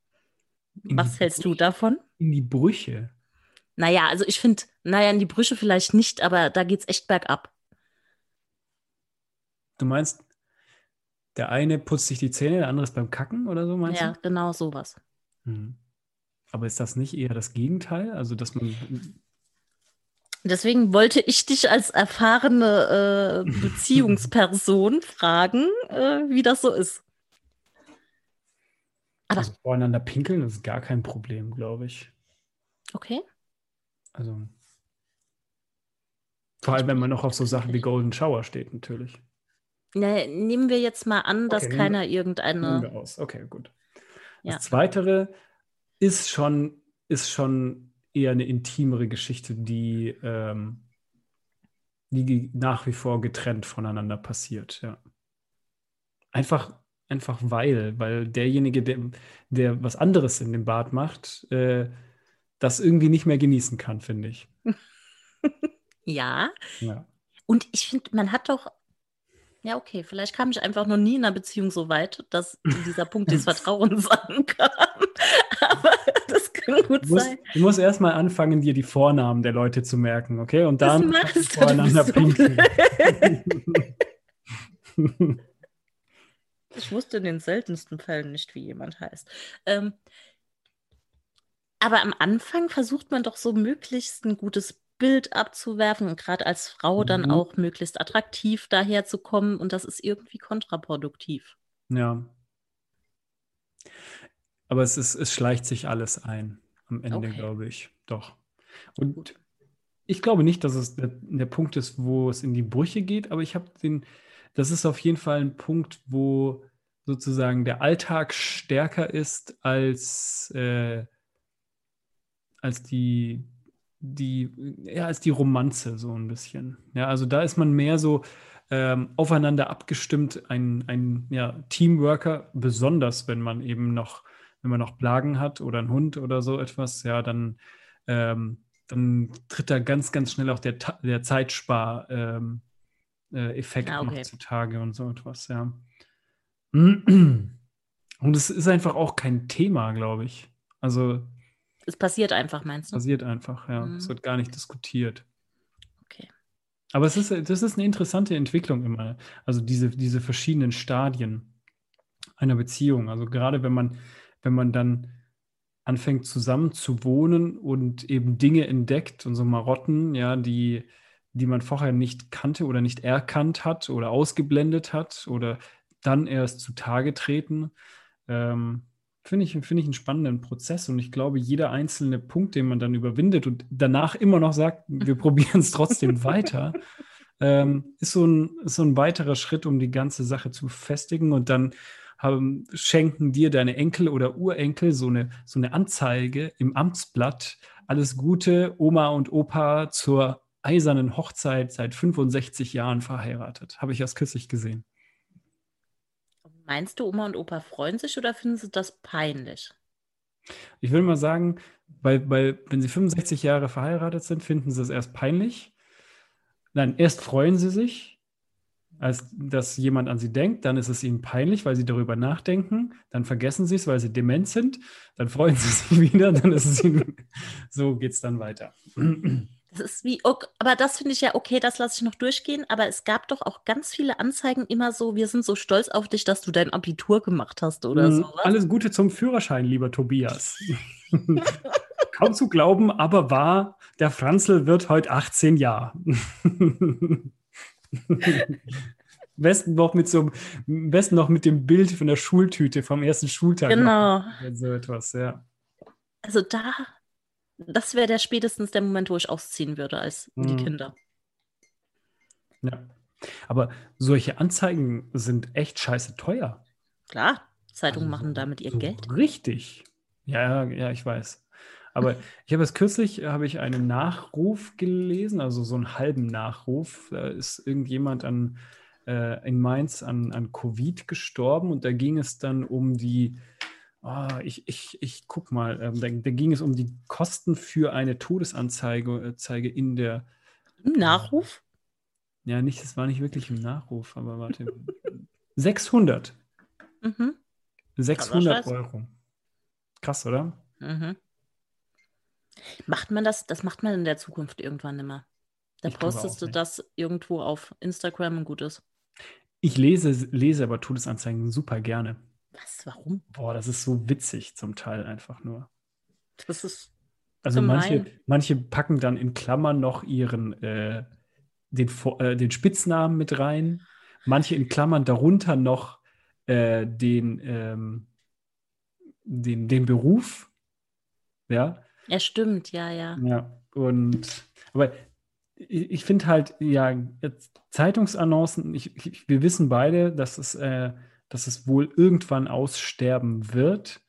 In Was hältst du Brüche? davon? In die Brüche. Naja, also ich finde, naja, in die Brüche vielleicht nicht, aber da geht es echt bergab. Du meinst, der eine putzt sich die Zähne, der andere ist beim Kacken oder so, meinst Ja, genau sowas. du? Mhm. Aber ist das nicht eher das Gegenteil? Also, dass man. Deswegen wollte ich dich als erfahrene äh, *laughs* Beziehungsperson fragen, äh, wie das so ist. Aber- Also voreinander pinkeln, das ist gar kein Problem, glaube ich. Okay. Also. Vor allem, wenn man noch auf so Sachen wie Golden Shower steht, natürlich. Na, nehmen wir jetzt mal an, dass Okay, nehmen keiner Nehmen irgendeine. wir aus. Okay, gut. Ja. Das Zweitere ist schon, ist schon eher eine intimere Geschichte, die, ähm, die nach wie vor getrennt voneinander passiert. Ja. Einfach, einfach weil, weil derjenige, der, der was anderes in dem Bad macht, äh, das irgendwie nicht mehr genießen kann, finde ich. *laughs* Ja. Ja. Und ich finde, man hat doch. Ja, okay, vielleicht kam ich einfach noch nie in einer Beziehung so weit, dass dieser Punkt des *laughs* Vertrauens *laughs* ankam. Aber *laughs* das kann gut Du musst, sein. du musst erst mal anfangen, dir die Vornamen der Leute zu merken, okay? Und Das dann du, voreinander du pinkeln. Ich wusste in den seltensten Fällen nicht, wie jemand heißt. Ähm, aber am Anfang versucht man doch so möglichst ein gutes Bild abzuwerfen und gerade als Frau dann Mhm. auch möglichst attraktiv daherzukommen und das ist irgendwie kontraproduktiv. Ja. Aber es, ist, es schleicht sich alles ein am Ende, Okay. glaube ich. Doch. Und ich glaube nicht, dass es der, der Punkt ist, wo es in die Brüche geht, aber ich habe den, das ist auf jeden Fall ein Punkt, wo sozusagen der Alltag stärker ist als, äh, als die, die, ja, als die Romanze, so ein bisschen. Ja, also da ist man mehr so ähm, aufeinander abgestimmt, ein, ein ja, Teamworker, besonders wenn man eben noch, wenn man noch Plagen hat oder einen Hund oder so etwas, ja, dann, ähm, dann tritt da ganz, ganz schnell auch der, der Zeitspar ähm, äh, Effekt Ah, okay. noch zutage und so etwas, ja. *clears throat* Und es ist einfach auch kein Thema, glaube ich. Also Es passiert einfach, meinst du? passiert einfach, ja. Mhm. Es wird gar nicht diskutiert. Okay. Aber es ist, das ist eine interessante Entwicklung immer. Also diese, diese verschiedenen Stadien einer Beziehung. Also gerade wenn man, wenn man dann anfängt zusammen zu wohnen und eben Dinge entdeckt und so Marotten, ja, die, die man vorher nicht kannte oder nicht erkannt hat oder ausgeblendet hat oder dann erst zutage treten, ähm, finde ich, finde ich einen spannenden Prozess. Und ich glaube, jeder einzelne Punkt, den man dann überwindet und danach immer noch sagt, wir *laughs* probieren es trotzdem weiter, *laughs* ähm, ist, so ein, ist so ein weiterer Schritt, um die ganze Sache zu festigen. Und dann haben, schenken dir deine Enkel oder Urenkel so eine, so eine Anzeige im Amtsblatt. Alles Gute, Oma und Opa zur eisernen Hochzeit seit 65 Jahren verheiratet. Habe ich erst kürzlich gesehen. Meinst du, Oma und Opa freuen sich oder finden sie das peinlich? Ich will mal sagen, weil, weil wenn sie 65 Jahre verheiratet sind, finden sie es erst peinlich. Nein, erst freuen sie sich, als dass jemand an sie denkt, dann ist es ihnen peinlich, weil sie darüber nachdenken, dann vergessen sie es, weil sie dement sind, dann freuen sie sich *laughs* wieder, dann ist es ihnen, so geht es dann weiter. Das ist wie, ok- aber das finde ich ja okay, das lasse ich noch durchgehen. Aber es gab doch auch ganz viele Anzeigen immer so, wir sind so stolz auf dich, dass du dein Abitur gemacht hast oder Mm, sowas. Alles Gute zum Führerschein, lieber Tobias. *laughs* Kaum zu glauben, aber wahr, der Franzl wird heute 18 Jahre. *laughs* Besten noch mit so besten noch mit dem Bild von der Schultüte vom ersten Schultag. noch. Genau. So etwas, ja. Also da, das wäre der spätestens der Moment, wo ich ausziehen würde als die Mhm. Kinder. ja. Aber solche Anzeigen sind echt scheiße teuer. Klar, Zeitungen Also machen damit ihr so Geld. Richtig. Ja, ja, ich weiß. Aber *laughs* ich habe es kürzlich, habe ich einen Nachruf gelesen, also so einen halben Nachruf. Da ist irgendjemand an, äh, in Mainz an, an Covid gestorben und da ging es dann um die, oh, ich, ich, ich guck mal, ähm, da, da, ging es um die Kosten für eine Todesanzeige äh, in der. Im Nachruf? Ja, nicht, das war nicht wirklich im Nachruf, aber warte. 600. Mhm. 600 Euro. Krass, oder? Mhm. Macht man das, das macht man in der Zukunft irgendwann immer. Da ich postest du das irgendwo auf Instagram und gut ist. Ich lese, lese aber Todesanzeigen super gerne. Was? Warum? Boah, das ist so witzig zum Teil einfach nur. Das ist. Also manche, manche packen dann in Klammern noch ihren äh, den, äh, den Spitznamen mit rein, manche in Klammern darunter noch äh, den, ähm, den, den Beruf. Ja. Ja, stimmt, ja, ja. Ja, und aber ich, ich finde halt, ja, Zeitungsannoncen, ich, ich, wir wissen beide, dass es, äh, dass es wohl irgendwann aussterben wird.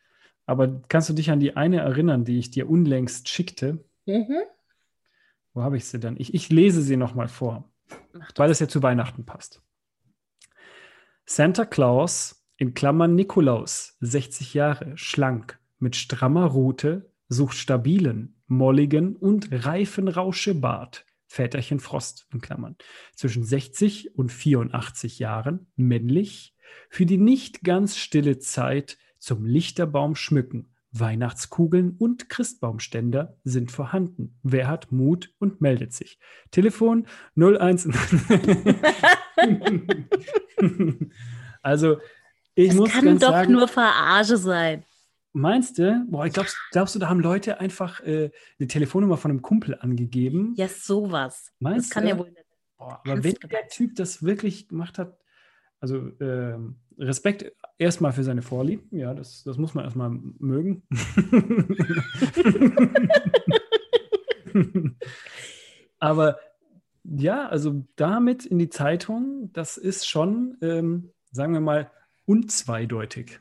Aber kannst du dich an die eine erinnern, die ich dir unlängst schickte? Mhm. Wo habe ich sie denn? Ich, ich lese sie nochmal vor, weil es ja zu Weihnachten passt. Santa Claus, in Klammern Nikolaus, 60 Jahre, schlank, mit strammer Rute, sucht stabilen, molligen und reifen Rauschebart. Väterchen Frost, in Klammern, zwischen 60 und 84 Jahren, männlich, für die nicht ganz stille Zeit zum Lichterbaum schmücken, Weihnachtskugeln und Christbaumständer sind vorhanden. Wer hat Mut und meldet sich? Telefon 01. *laughs* also, ich das muss kann doch sagen, nur Verarsche sein. Meinst du? Boah, glaubst, glaubst du, da haben Leute einfach äh, eine Telefonnummer von einem Kumpel angegeben? Ja, sowas. Meinst das kann du? ja wohl nicht. Boah, aber wenn der Typ das wirklich gemacht hat, also äh, Respekt erstmal für seine Vorlieben, ja, das, das muss man erstmal mögen. *laughs* Aber ja, also damit in die Zeitung, das ist schon, ähm, sagen wir mal, unzweideutig.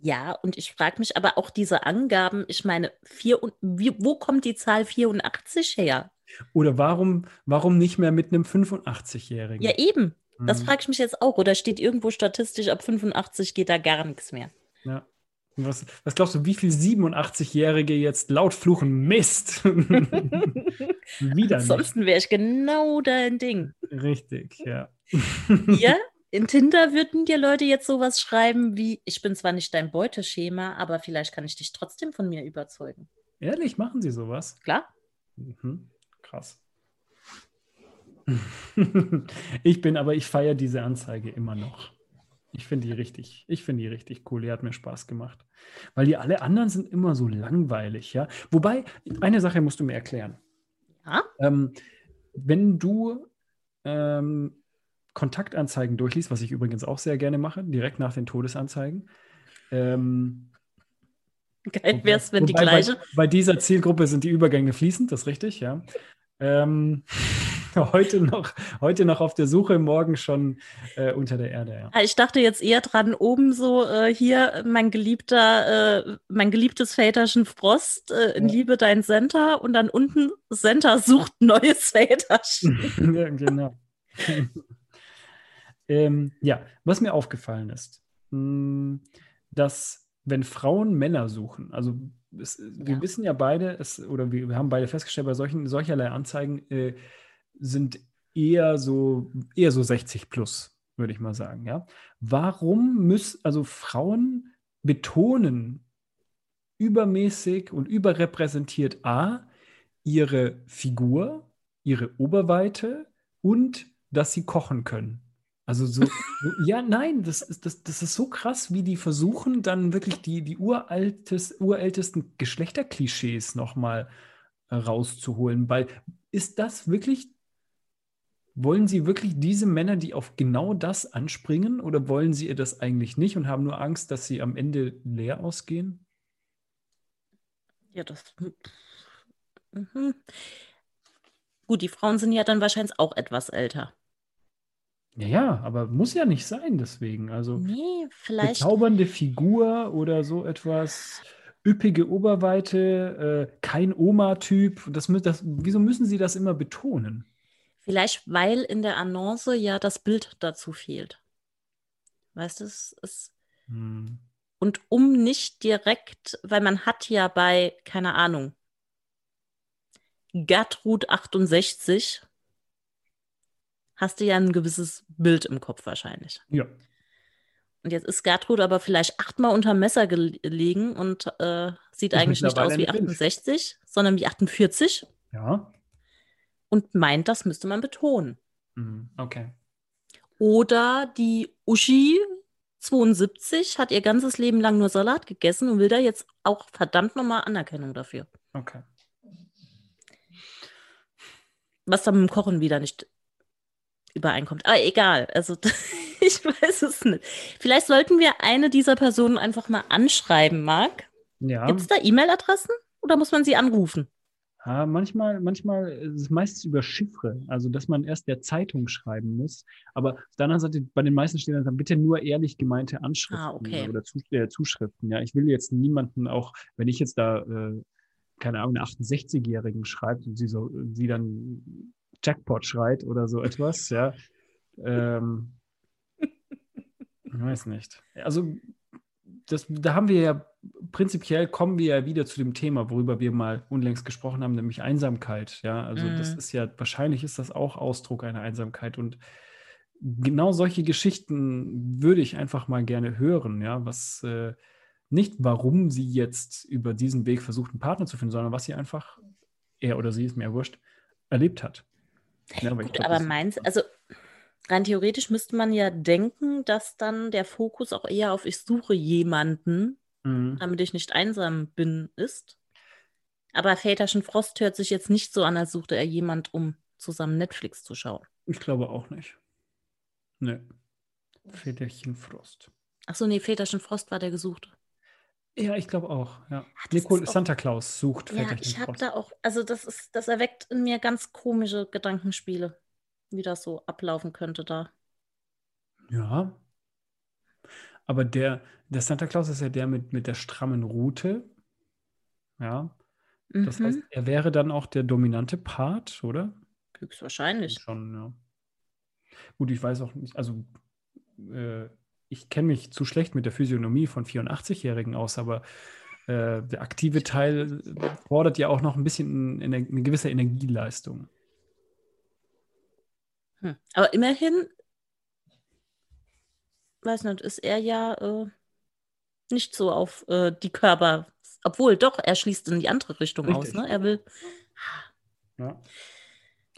Ja, und ich frage mich aber auch diese Angaben, ich meine, vier und, wie, wo kommt die Zahl 84 her? Oder warum, warum nicht mehr mit einem 85-Jährigen? Ja, eben. Das mhm. frage ich mich jetzt auch. Oder steht irgendwo statistisch, ab 85 geht da gar nichts mehr? Ja. Was, was, glaubst du, wie viele 87-Jährige jetzt laut fluchen? Mist! *laughs* Wieder Ansonsten wäre ich genau dein Ding. Richtig, ja. ja, *laughs* in Tinder würden dir Leute jetzt sowas schreiben wie: Ich bin zwar nicht dein Beuteschema, aber vielleicht kann ich dich trotzdem von mir überzeugen. Ehrlich, machen sie sowas? Klar. Mhm. Krass. *laughs* ich bin aber, ich feiere diese Anzeige immer noch. Ich finde die richtig, ich finde die richtig cool. Die hat mir Spaß gemacht. Weil die alle anderen sind immer so langweilig, ja. Wobei, eine Sache musst du mir erklären. Ja? Ähm, wenn du ähm, Kontaktanzeigen durchliest, was ich übrigens auch sehr gerne mache, direkt nach den Todesanzeigen. Ähm, Geil wäre es, wenn die gleiche. Bei, bei, dieser Zielgruppe sind die Übergänge fließend, das ist richtig, ja. Ähm, *laughs* heute, noch, heute noch auf der Suche, morgen schon äh, unter der Erde. Ja. Ich dachte jetzt eher dran, oben so äh, hier mein geliebter, äh, mein geliebtes Väterchen Frost, äh, in ja. Liebe dein Center und dann unten Center sucht neues Väterchen. *laughs* ja, genau. *laughs* ähm, ja, was mir aufgefallen ist, mh, hm, dass wenn Frauen Männer suchen, also es, wir wissen ja beide, es, oder wir, wir, haben beide festgestellt, bei solchen, solcherlei Anzeigen äh, sind eher so, eher so 60 plus, würde ich mal sagen. Ja? Warum müssen, also Frauen betonen übermäßig und überrepräsentiert A, ihre Figur, ihre Oberweite und dass sie kochen können. Also so, *laughs* ja, nein, das ist, das, das ist so krass, wie die versuchen, dann wirklich die, die uraltes, urältesten Geschlechterklischees nochmal rauszuholen. Weil ist das wirklich wollen Sie wirklich diese Männer, die auf genau das anspringen, oder wollen Sie ihr das eigentlich nicht und haben nur Angst, dass sie am Ende leer ausgehen? Ja, das. Mhm. Gut, die Frauen sind ja dann wahrscheinlich auch etwas älter. Ja, ja, aber muss ja nicht sein, deswegen. Also nee, vielleicht. bezaubernde Figur oder so etwas üppige Oberweite, äh, kein Oma-Typ. Das, das, wieso müssen Sie das immer betonen? Vielleicht, weil in der Annonce ja das Bild dazu fehlt. Weißt du, es ist. Hm. Und um nicht direkt, weil man hat ja bei, keine Ahnung, Gertrud 68, hast du ja ein gewisses Bild im Kopf wahrscheinlich. Ja. Und jetzt ist Gertrud aber vielleicht achtmal unter Messer gelegen und äh, sieht Ist eigentlich nicht aus wie eine Binge. 68, sondern wie 48 Ja. Und meint, das müsste man betonen. Hm, Okay. Oder die Uschi 72 hat ihr ganzes Leben lang nur Salat gegessen und will da jetzt auch verdammt nochmal Anerkennung dafür. Okay. Was dann mit dem Kochen wieder nicht übereinkommt. Aber egal, also *laughs* ich weiß es nicht. Vielleicht sollten wir eine dieser Personen einfach mal anschreiben, Marc. Ja. Gibt es da E-Mail-Adressen oder muss man sie anrufen? Ja, manchmal, manchmal ist es meistens über Chiffre, also dass man erst der Zeitung schreiben muss. Aber auf der anderen Seite, bei den meisten stehen dann bitte nur ehrlich gemeinte Anschriften Ah, okay. oder Zus äh, Zuschriften. Ja, ich will jetzt niemanden auch, wenn ich jetzt da, äh, keine Ahnung, eine 68-Jährigen schreibt und sie so, sie dann Jackpot schreit oder so etwas, ja. Ähm, *laughs* ich weiß nicht. Also das, da haben wir ja prinzipiell kommen wir ja wieder zu dem Thema, worüber wir mal unlängst gesprochen haben, nämlich Einsamkeit. Ja, also das Mhm. ist ja, wahrscheinlich ist das auch Ausdruck einer Einsamkeit. Und genau solche Geschichten würde ich einfach mal gerne hören, ja, was äh, nicht, warum sie jetzt über diesen Weg versucht, einen Partner zu finden, sondern was sie einfach, er oder sie, ist mir wurscht, erlebt hat. Ja, aber Gut, glaub, aber das- meins, also rein theoretisch müsste man ja denken, dass dann der Fokus auch eher auf ich suche jemanden, Mhm. damit ich nicht einsam bin, ist. Aber Väterchen Frost hört sich jetzt nicht so an, als suchte er jemand, um zusammen Netflix zu schauen. Ich glaube auch nicht. Nee. Väterchen Frost. Achso, nee, Väterchen Frost war der Gesuchte. Ja, ich glaube auch. Ja. Das Nicole, auch- Santa Claus sucht Ja, Väterchen ich habe da auch, also das ist, das erweckt in mir ganz komische Gedankenspiele, wie das so ablaufen könnte da. Ja. Aber der, der Santa Claus ist ja der mit, mit der strammen Rute. Ja. Das Mhm, heißt, er wäre dann auch der dominante Part, oder? höchstwahrscheinlich. Schon, ja. Gut, ich weiß auch nicht, also äh, ich kenne mich zu schlecht mit der Physiognomie von 84-Jährigen aus, aber äh, der aktive Teil fordert ja auch noch ein bisschen eine, eine gewisse Energieleistung. Hm. Aber immerhin, weiß nicht, ist er ja äh, nicht so auf äh, die Körper, obwohl doch, er schließt in die andere Richtung aus, Richtig. ne? Er will, Ja.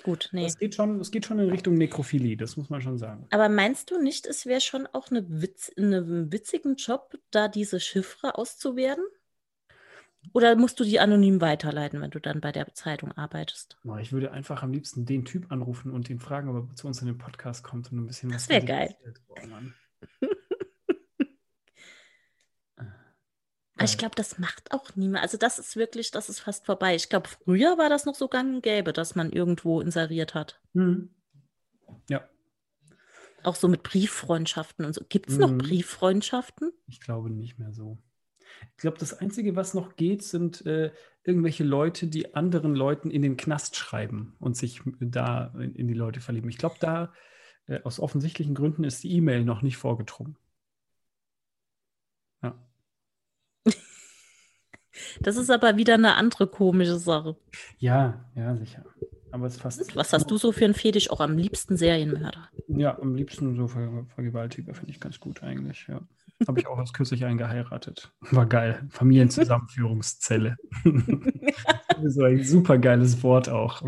gut, nee. Es, geht schon, es geht schon in Richtung Nekrophilie, das muss man schon sagen. Aber meinst du nicht, es wäre schon auch eine Witz, einen witzigen Job, da diese Chiffre auszuwerten? Oder musst du die anonym weiterleiten, wenn du dann bei der Zeitung arbeitest? Ich würde einfach am liebsten den Typ anrufen und ihn fragen, ob er zu uns in den Podcast kommt und ein bisschen Das was wär von sich geil. Oh. Aber *laughs* ich glaube, das macht auch niemand. Also das ist wirklich, das ist fast vorbei. Ich glaube, früher war das noch so gang und gäbe, dass man irgendwo inseriert hat. Mhm. Ja, Auch so mit Brieffreundschaften und so. Gibt es noch Mhm. Brieffreundschaften? ich glaube nicht mehr so. Ich glaube, das Einzige, was noch geht, sind äh, irgendwelche Leute, die anderen Leuten in den Knast schreiben und sich da in, in die Leute verlieben. Ich glaube, da äh, aus offensichtlichen Gründen ist die E-Mail noch nicht vorgedrungen. Ja. *laughs* Das ist aber wieder eine andere komische Sache. Ja, ja, sicher. Aber es fast. Was hast du so für einen Fetisch? Auch am liebsten Serienmörder. Ja, am liebsten so Ver Vergewaltiger finde ich ganz gut eigentlich, ja. Habe ich auch erst kürzlich einen geheiratet. War geil. Familienzusammenführungszelle. *laughs* so ein super geiles Wort auch.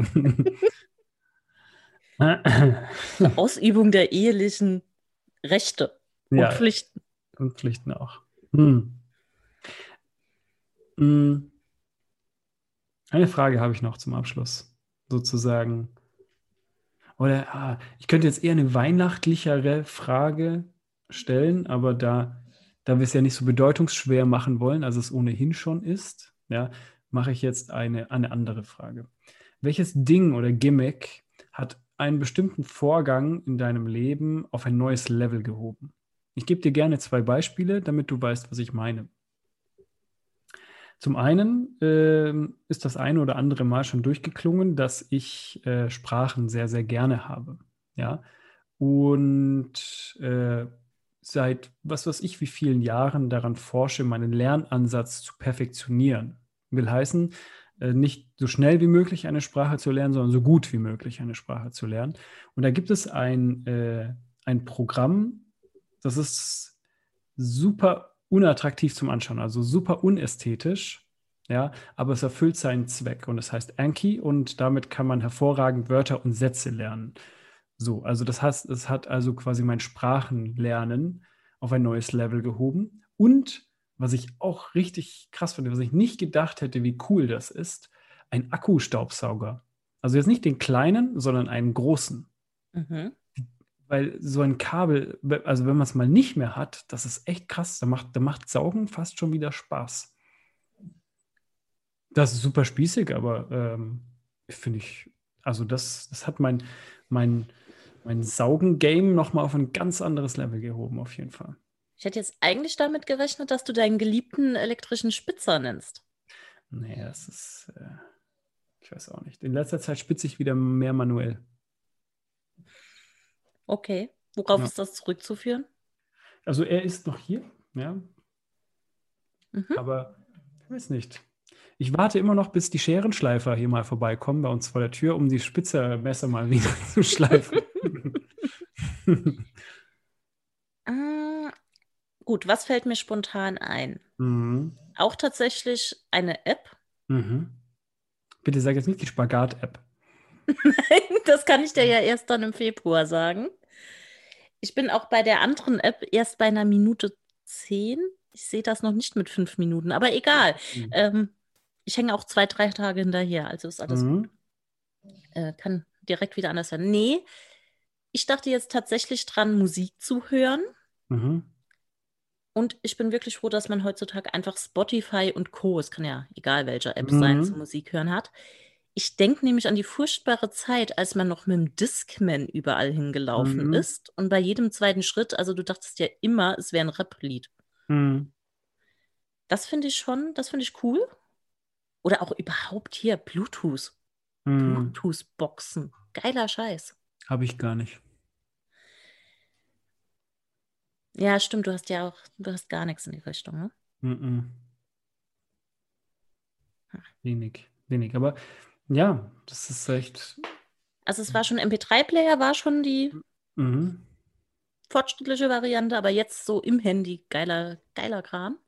*laughs* Ausübung der ehelichen Rechte und ja, Pflichten. und Pflichten auch. Hm. Hm. Eine Frage habe ich noch zum Abschluss, sozusagen. Oder ah, ich könnte jetzt eher eine weihnachtlichere Frage stellen, aber da, da wir es ja nicht so bedeutungsschwer machen wollen, als es ohnehin schon ist, ja, mache ich jetzt eine, eine andere Frage. Welches Ding oder Gimmick hat einen bestimmten Vorgang in deinem Leben auf ein neues Level gehoben? Ich gebe dir gerne zwei Beispiele, damit du weißt, was ich meine. Zum einen ähm, ist das eine oder andere Mal schon durchgeklungen, dass ich äh, Sprachen sehr, sehr gerne habe. Ja. Und äh, seit was weiß ich wie vielen Jahren daran forsche, meinen Lernansatz zu perfektionieren. Will heißen, äh, nicht so schnell wie möglich eine Sprache zu lernen, sondern so gut wie möglich eine Sprache zu lernen. Und da gibt es ein, äh, ein Programm, das ist super unattraktiv zum Anschauen, also super unästhetisch. Ja, aber es erfüllt seinen Zweck und es heißt Anki und damit kann man hervorragend Wörter und Sätze lernen. So, also das heißt, es hat also quasi mein Sprachenlernen auf ein neues Level gehoben. Und was ich auch richtig krass finde, was ich nicht gedacht hätte, wie cool das ist, ein Akkustaubsauger. Also jetzt nicht den kleinen, sondern einen großen. Mhm. Weil so ein Kabel, also wenn man es mal nicht mehr hat, das ist echt krass. Da macht, da macht Saugen fast schon wieder Spaß. Das ist super spießig, aber ähm, finde ich, also das, das hat mein, mein, mein Saugen-Game nochmal auf ein ganz anderes Level gehoben, auf jeden Fall. Ich hätte jetzt eigentlich damit gerechnet, dass du deinen geliebten elektrischen Spitzer nennst. Nee, das ist, äh, ich weiß auch nicht. In letzter Zeit spitze ich wieder mehr manuell. Okay, worauf ja. ist das zurückzuführen? Also er ist noch hier, ja. Mhm. Aber ich weiß nicht. Ich warte immer noch, bis die Scherenschleifer hier mal vorbeikommen bei uns vor der Tür, um die Spitzermesser mal *laughs* wieder zu schleifen. äh, *laughs* gut, was fällt mir spontan ein? Mhm. Auch tatsächlich eine App. Mhm. Bitte sag jetzt nicht die Spagat-App. Nein, das kann ich dir ja erst dann im Februar sagen. Ich bin auch bei der anderen App erst bei einer Minute zehn. Ich sehe das noch nicht mit fünf Minuten, aber egal. Mhm. Ähm, ich hänge auch zwei, drei Tage hinterher, also ist alles mhm. gut. Äh, kann direkt wieder anders werden. Nee, ich dachte jetzt tatsächlich dran, Musik zu hören. Mhm. Und ich bin wirklich froh, dass man heutzutage einfach Spotify und Co., es kann ja egal welcher App mhm. sein, zum Musik hören hat. Ich denke nämlich an die furchtbare Zeit, als man noch mit dem Discman überall hingelaufen mhm. ist. Und bei jedem zweiten Schritt, also du dachtest ja immer, es wäre ein Rap-Lied. Mhm. Das finde ich schon, das finde ich cool. Oder auch überhaupt hier Bluetooth. Hm. Bluetooth-Boxen. Geiler Scheiß. Habe ich gar nicht. Ja, stimmt, du hast ja auch, du hast gar nichts in die Richtung, ne? Mm -mm. Wenig, wenig. Aber ja, das ist echt. Also es war schon MP3-Player, war schon die mhm. fortschrittliche Variante, aber jetzt so im Handy, geiler, geiler Kram.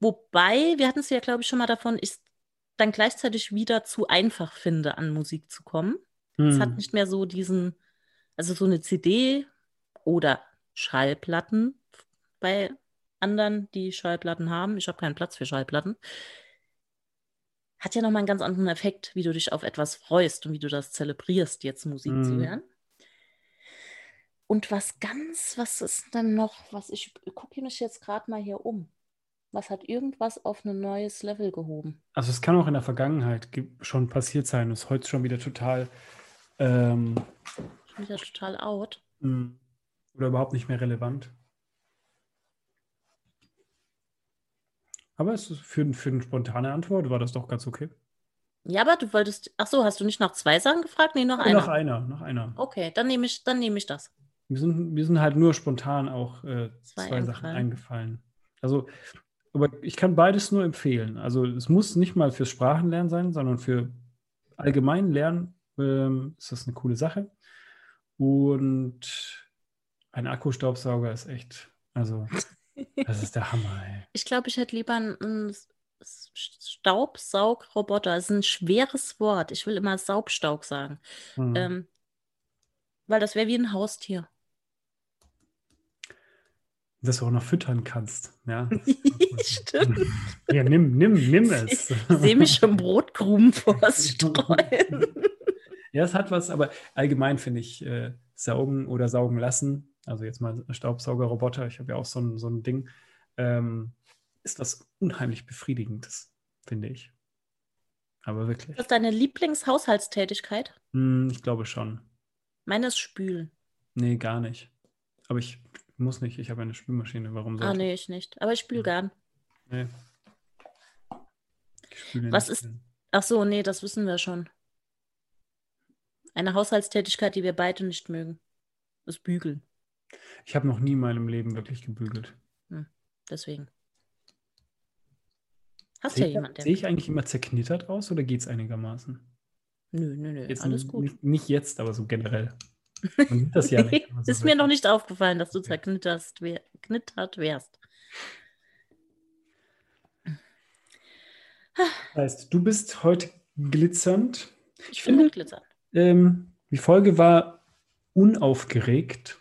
Wobei, wir hatten es ja, glaube ich, schon mal davon, ich dann gleichzeitig wieder zu einfach finde, an Musik zu kommen. Hm. Es hat hm. nicht mehr so diesen, also so eine CD oder Schallplatten bei anderen, die Schallplatten haben. Ich habe keinen Platz für Schallplatten. Hat ja nochmal einen ganz anderen Effekt, wie du dich auf etwas freust und wie du das zelebrierst, jetzt Musik hm. zu hören. Und was ganz, was ist denn noch, was ich gucke mich jetzt gerade mal hier um. Was hat irgendwas auf ein neues Level gehoben? Also es kann auch in der Vergangenheit schon passiert sein. Ist heute schon wieder total ähm, schon wieder total out. Hm. Oder überhaupt nicht mehr relevant. Aber es ist für, für eine spontane Antwort war das doch ganz okay. Ja, aber du wolltest. Ach so, hast du nicht nach zwei Sachen gefragt? Nee, noch einer. Noch einer, noch einer. Okay, dann nehme ich, dann ich das. Wir sind, wir sind halt nur spontan auch äh, zwei, zwei Sachen eingefallen. Also aber ich kann beides nur empfehlen. Also es muss nicht mal fürs Sprachenlernen sein, sondern für allgemein Lernen ähm, ist das eine coole Sache. Und ein Akkustaubsauger ist echt, also *laughs* das ist der Hammer. Ey. *laughs* Ich glaube, ich hätte lieber einen Staubsaugroboter. Das ist ein schweres Wort. Ich will immer Saubstaub sagen. Mhm. Ähm, weil das wäre wie ein Haustier dass du auch noch füttern kannst. Ja. *laughs* Stimmt. Ja, nimm, nimm, nimm es. Ich, ich sehe mich schon Brotkrumen *laughs* vorstreuen. ja, es hat was, aber allgemein finde ich äh, saugen oder saugen lassen, also jetzt mal Staubsaugerroboter, ich habe ja auch so ein, so ein Ding, ähm, ist was unheimlich Befriedigendes, finde ich. Aber wirklich. Ist das deine Lieblingshaushaltstätigkeit? Hm, ich glaube schon. Meine ist Spülen. Nee, gar nicht. Aber ich muss nicht, ich habe eine Spülmaschine. Warum soll Ah, nee, ich nicht. Aber ich spüle gern. Nee. Ich spüle Was nicht ist-. Ach so, nee, das wissen wir schon. Eine Haushaltstätigkeit, die wir beide nicht mögen. Das Bügeln. Ich habe noch nie in meinem Leben wirklich gebügelt. Deswegen. Hast Sehe ja ich, jemand, der. sehe ich eigentlich immer zerknittert aus oder geht es einigermaßen? Nö, nö, nö. Jetzt alles gut. Nicht, nicht jetzt, aber so generell. *laughs* Das ja nicht. so ist mir noch nicht aufgefallen, dass du zerknitterst, wär, knittert wärst. Das heißt, du bist heute glitzernd. Ich finde- finde glitzern. Ähm, die Folge war unaufgeregt,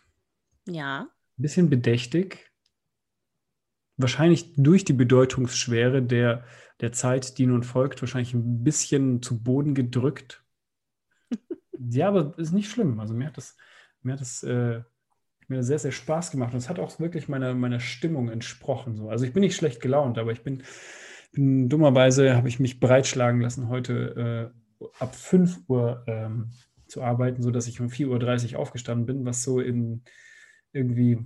Ja. ein bisschen bedächtig. Wahrscheinlich durch die Bedeutungsschwere der, der Zeit, die nun folgt, wahrscheinlich ein bisschen zu Boden gedrückt. *laughs* ja, aber ist nicht schlimm. Also mir hat das, mir hat das äh, mir sehr, sehr Spaß gemacht. Und es hat auch wirklich meiner, meiner Stimmung entsprochen. So. Also ich bin nicht schlecht gelaunt, aber ich bin, bin dummerweise habe ich mich breitschlagen lassen, heute äh, ab 5 Uhr ähm, zu arbeiten, sodass ich um 4.30 Uhr aufgestanden bin, was so in irgendwie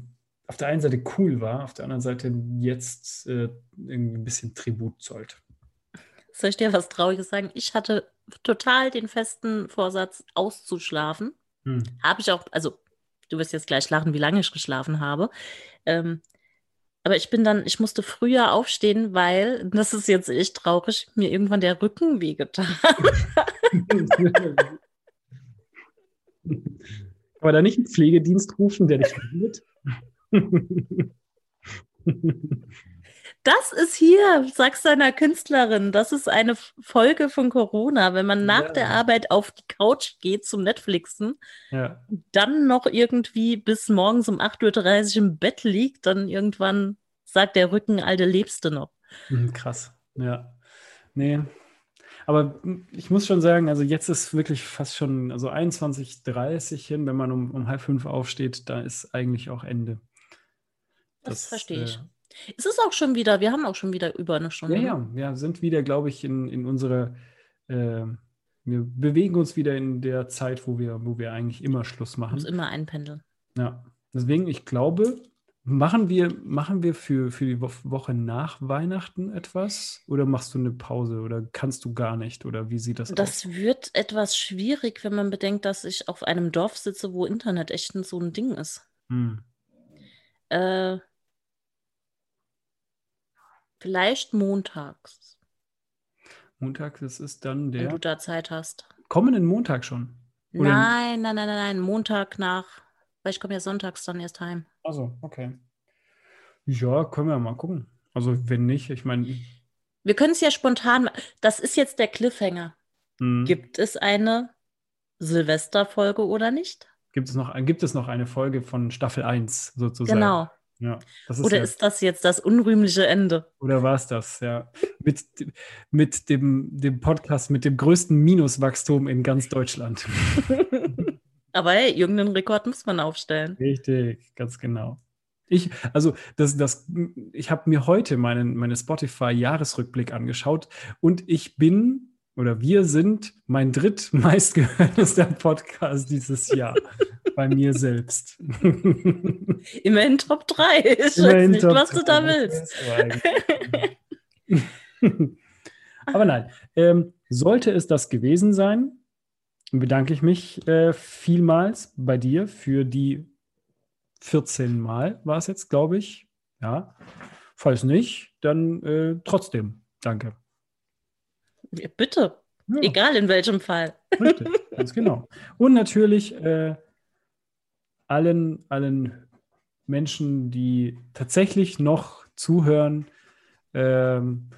auf der einen Seite cool war, auf der anderen Seite jetzt äh, irgendwie ein bisschen Tribut zollt. Soll ich dir was Trauriges sagen? Ich hatte total den festen Vorsatz, auszuschlafen. Hm. Habe ich auch, also du wirst jetzt gleich lachen, wie lange ich geschlafen habe. Ähm, aber ich bin dann, ich musste früher aufstehen, weil, das ist jetzt echt traurig, mir irgendwann der Rücken wehgetan. *laughs* *laughs* *laughs* Aber da nicht einen Pflegedienst rufen, der dich findet. Das ist hier, sagst deiner Künstlerin, das ist eine Folge von Corona. Wenn man nach Ja. der Arbeit auf die Couch geht zum Netflixen, ja. dann noch irgendwie bis morgens um 8.30 Uhr im Bett liegt, dann irgendwann sagt der Rücken, Alte, lebst du noch. Mhm, Krass. Ja. Nee. Aber ich muss schon sagen, also jetzt ist wirklich fast schon, also 21.30 hin, wenn man um, um halb fünf aufsteht, da ist eigentlich auch Ende. Das, verstehe ich. äh, Es ist auch schon wieder, wir haben auch schon wieder über eine Stunde. Ja, ne? ja, wir sind wieder, glaube ich, in, in unsere, äh, wir bewegen uns wieder in der Zeit, wo wir, wo wir eigentlich immer Schluss Muss machen. immer einpendeln. Ja, deswegen, ich glaube, machen wir, machen wir für, für die Wo- Woche nach Weihnachten etwas oder machst du eine Pause oder kannst du gar nicht oder wie sieht das aus? Das wird etwas schwierig, wenn man bedenkt, dass ich auf einem Dorf sitze, wo Internet echt so ein Ding ist. Hm. Äh, vielleicht montags, Montag, das ist dann wenn du der da Zeit hast. kommenden Montag schon. Nein, nein, nein, nein, nein, Montag nach, weil ich komme ja sonntags dann erst heim. Also, okay. Ja, können wir mal gucken. Also, wenn nicht, ich meine, Wir können es ja spontan, das ist jetzt der Cliffhanger. hm, Gibt es eine Silvesterfolge oder nicht? gibt es noch, gibt es noch eine Folge von Staffel 1 sozusagen? Genau. Ja, das ist Oder ja, ist das jetzt das unrühmliche Ende? oder war es das, ja. Mit, mit dem, dem Podcast mit dem größten Minuswachstum in ganz Deutschland. *laughs* Aber hey, irgendeinen Rekord muss man aufstellen. Richtig, ganz genau. Ich, also das, das, ich habe mir heute meinen, meine Spotify-Jahresrückblick angeschaut und ich bin oder wir sind mein drittmeistgehörtester *laughs* Podcast dieses Jahr bei mir selbst. *laughs* Immerhin Top 3. Ich weiß Immerhin nicht, Top was du da willst. *laughs* Aber nein, ähm, sollte es das gewesen sein, bedanke ich mich äh, vielmals bei dir für die 14 Mal war es jetzt, glaube ich. Ja. Falls nicht, dann äh, trotzdem. Danke. Ja, bitte, Ja, egal in welchem Fall. richtig, ganz genau. Und natürlich äh, allen, allen Menschen, die tatsächlich noch zuhören, ähm,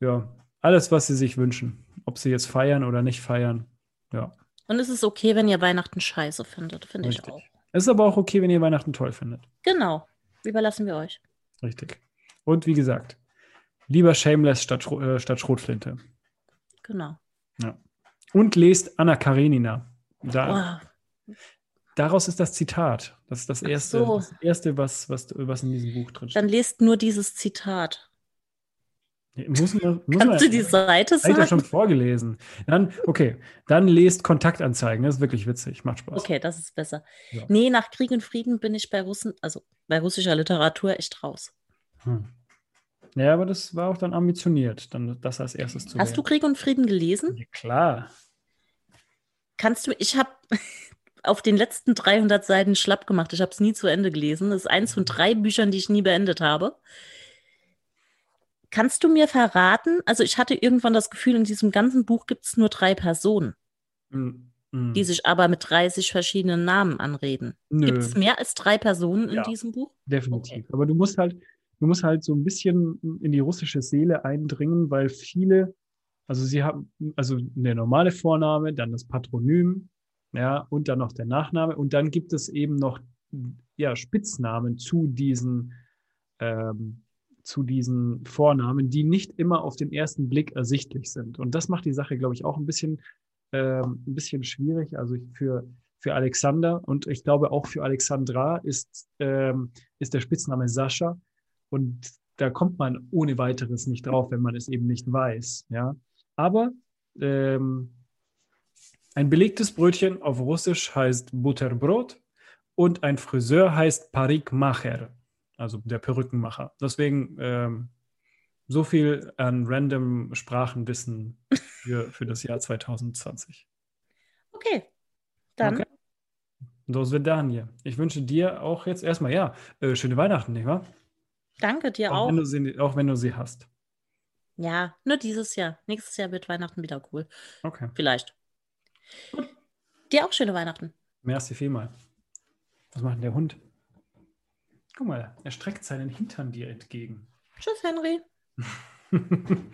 ja, alles, was sie sich wünschen. Ob sie jetzt feiern oder nicht feiern. Ja. Und es ist okay, wenn ihr Weihnachten scheiße findet, finde ich auch. Es ist aber auch okay, wenn ihr Weihnachten toll findet. Genau. Überlassen wir euch. Richtig. Und wie gesagt, lieber Shameless statt, äh, statt Schrotflinte. Genau. Und lest Anna Karenina. Da, Oh, Daraus ist das Zitat. Das ist das erste, so. das erste was, was, was in diesem Buch drin steht. dann lest nur dieses Zitat. Muss man, muss Kannst du die Seite Habe ich sagen? schon vorgelesen. Dann, okay, dann lest Kontaktanzeigen. Das ist wirklich witzig, macht Spaß. Okay, das ist besser. Ja. Nee, nach Krieg und Frieden bin ich bei Russen, also bei russischer Literatur echt raus. Hm. Ja, aber das war auch dann ambitioniert, dann das als erstes zu Hast du Krieg und Frieden gelesen? Ja, klar. Kannst du, ich habe *laughs* auf den letzten 300 Seiten schlapp gemacht. Ich habe es nie zu Ende gelesen. Das ist eins von drei Büchern, die ich nie beendet habe. Kannst du mir verraten, also ich hatte irgendwann das Gefühl, in diesem ganzen Buch gibt es nur drei Personen, mm. die sich aber mit 30 verschiedenen Namen anreden. Gibt es mehr als drei Personen in Ja. diesem Buch? Definitiv. Aber du musst halt, du musst halt so ein bisschen in die russische Seele eindringen, weil viele, also sie haben, also der normale Vorname, dann das Patronym, ja, und dann noch der Nachname. Und dann gibt es eben noch ja, Spitznamen zu diesen, ähm, zu diesen Vornamen, die nicht immer auf den ersten Blick ersichtlich sind. Und das macht die Sache, glaube ich, auch ein bisschen, ähm, ein bisschen schwierig. Also für, für Alexander und ich glaube auch für Alexandra ist, ähm, ist der Spitzname Sascha. Und da kommt man ohne weiteres nicht drauf, wenn man es eben nicht weiß. Ja? Aber ähm, ein belegtes Brötchen auf Russisch heißt Butterbrot und ein Friseur heißt Parikmacher, also der Perückenmacher. Deswegen ähm, so viel an random Sprachenwissen für, für das Jahr 2020. Okay, dann. Okay. Los wird Daniel. Ich wünsche dir auch jetzt erstmal, ja, äh, schöne Weihnachten, nicht wahr? Danke dir auch. Auch. Wenn sie, auch wenn du sie hast. Ja, nur dieses Jahr. Nächstes Jahr wird Weihnachten wieder cool. Okay. Vielleicht. Gut. Dir auch schöne Weihnachten. Merci vielmal. Was macht denn der Hund? Guck mal, er streckt seinen Hintern dir entgegen. Tschüss, Henry. *laughs*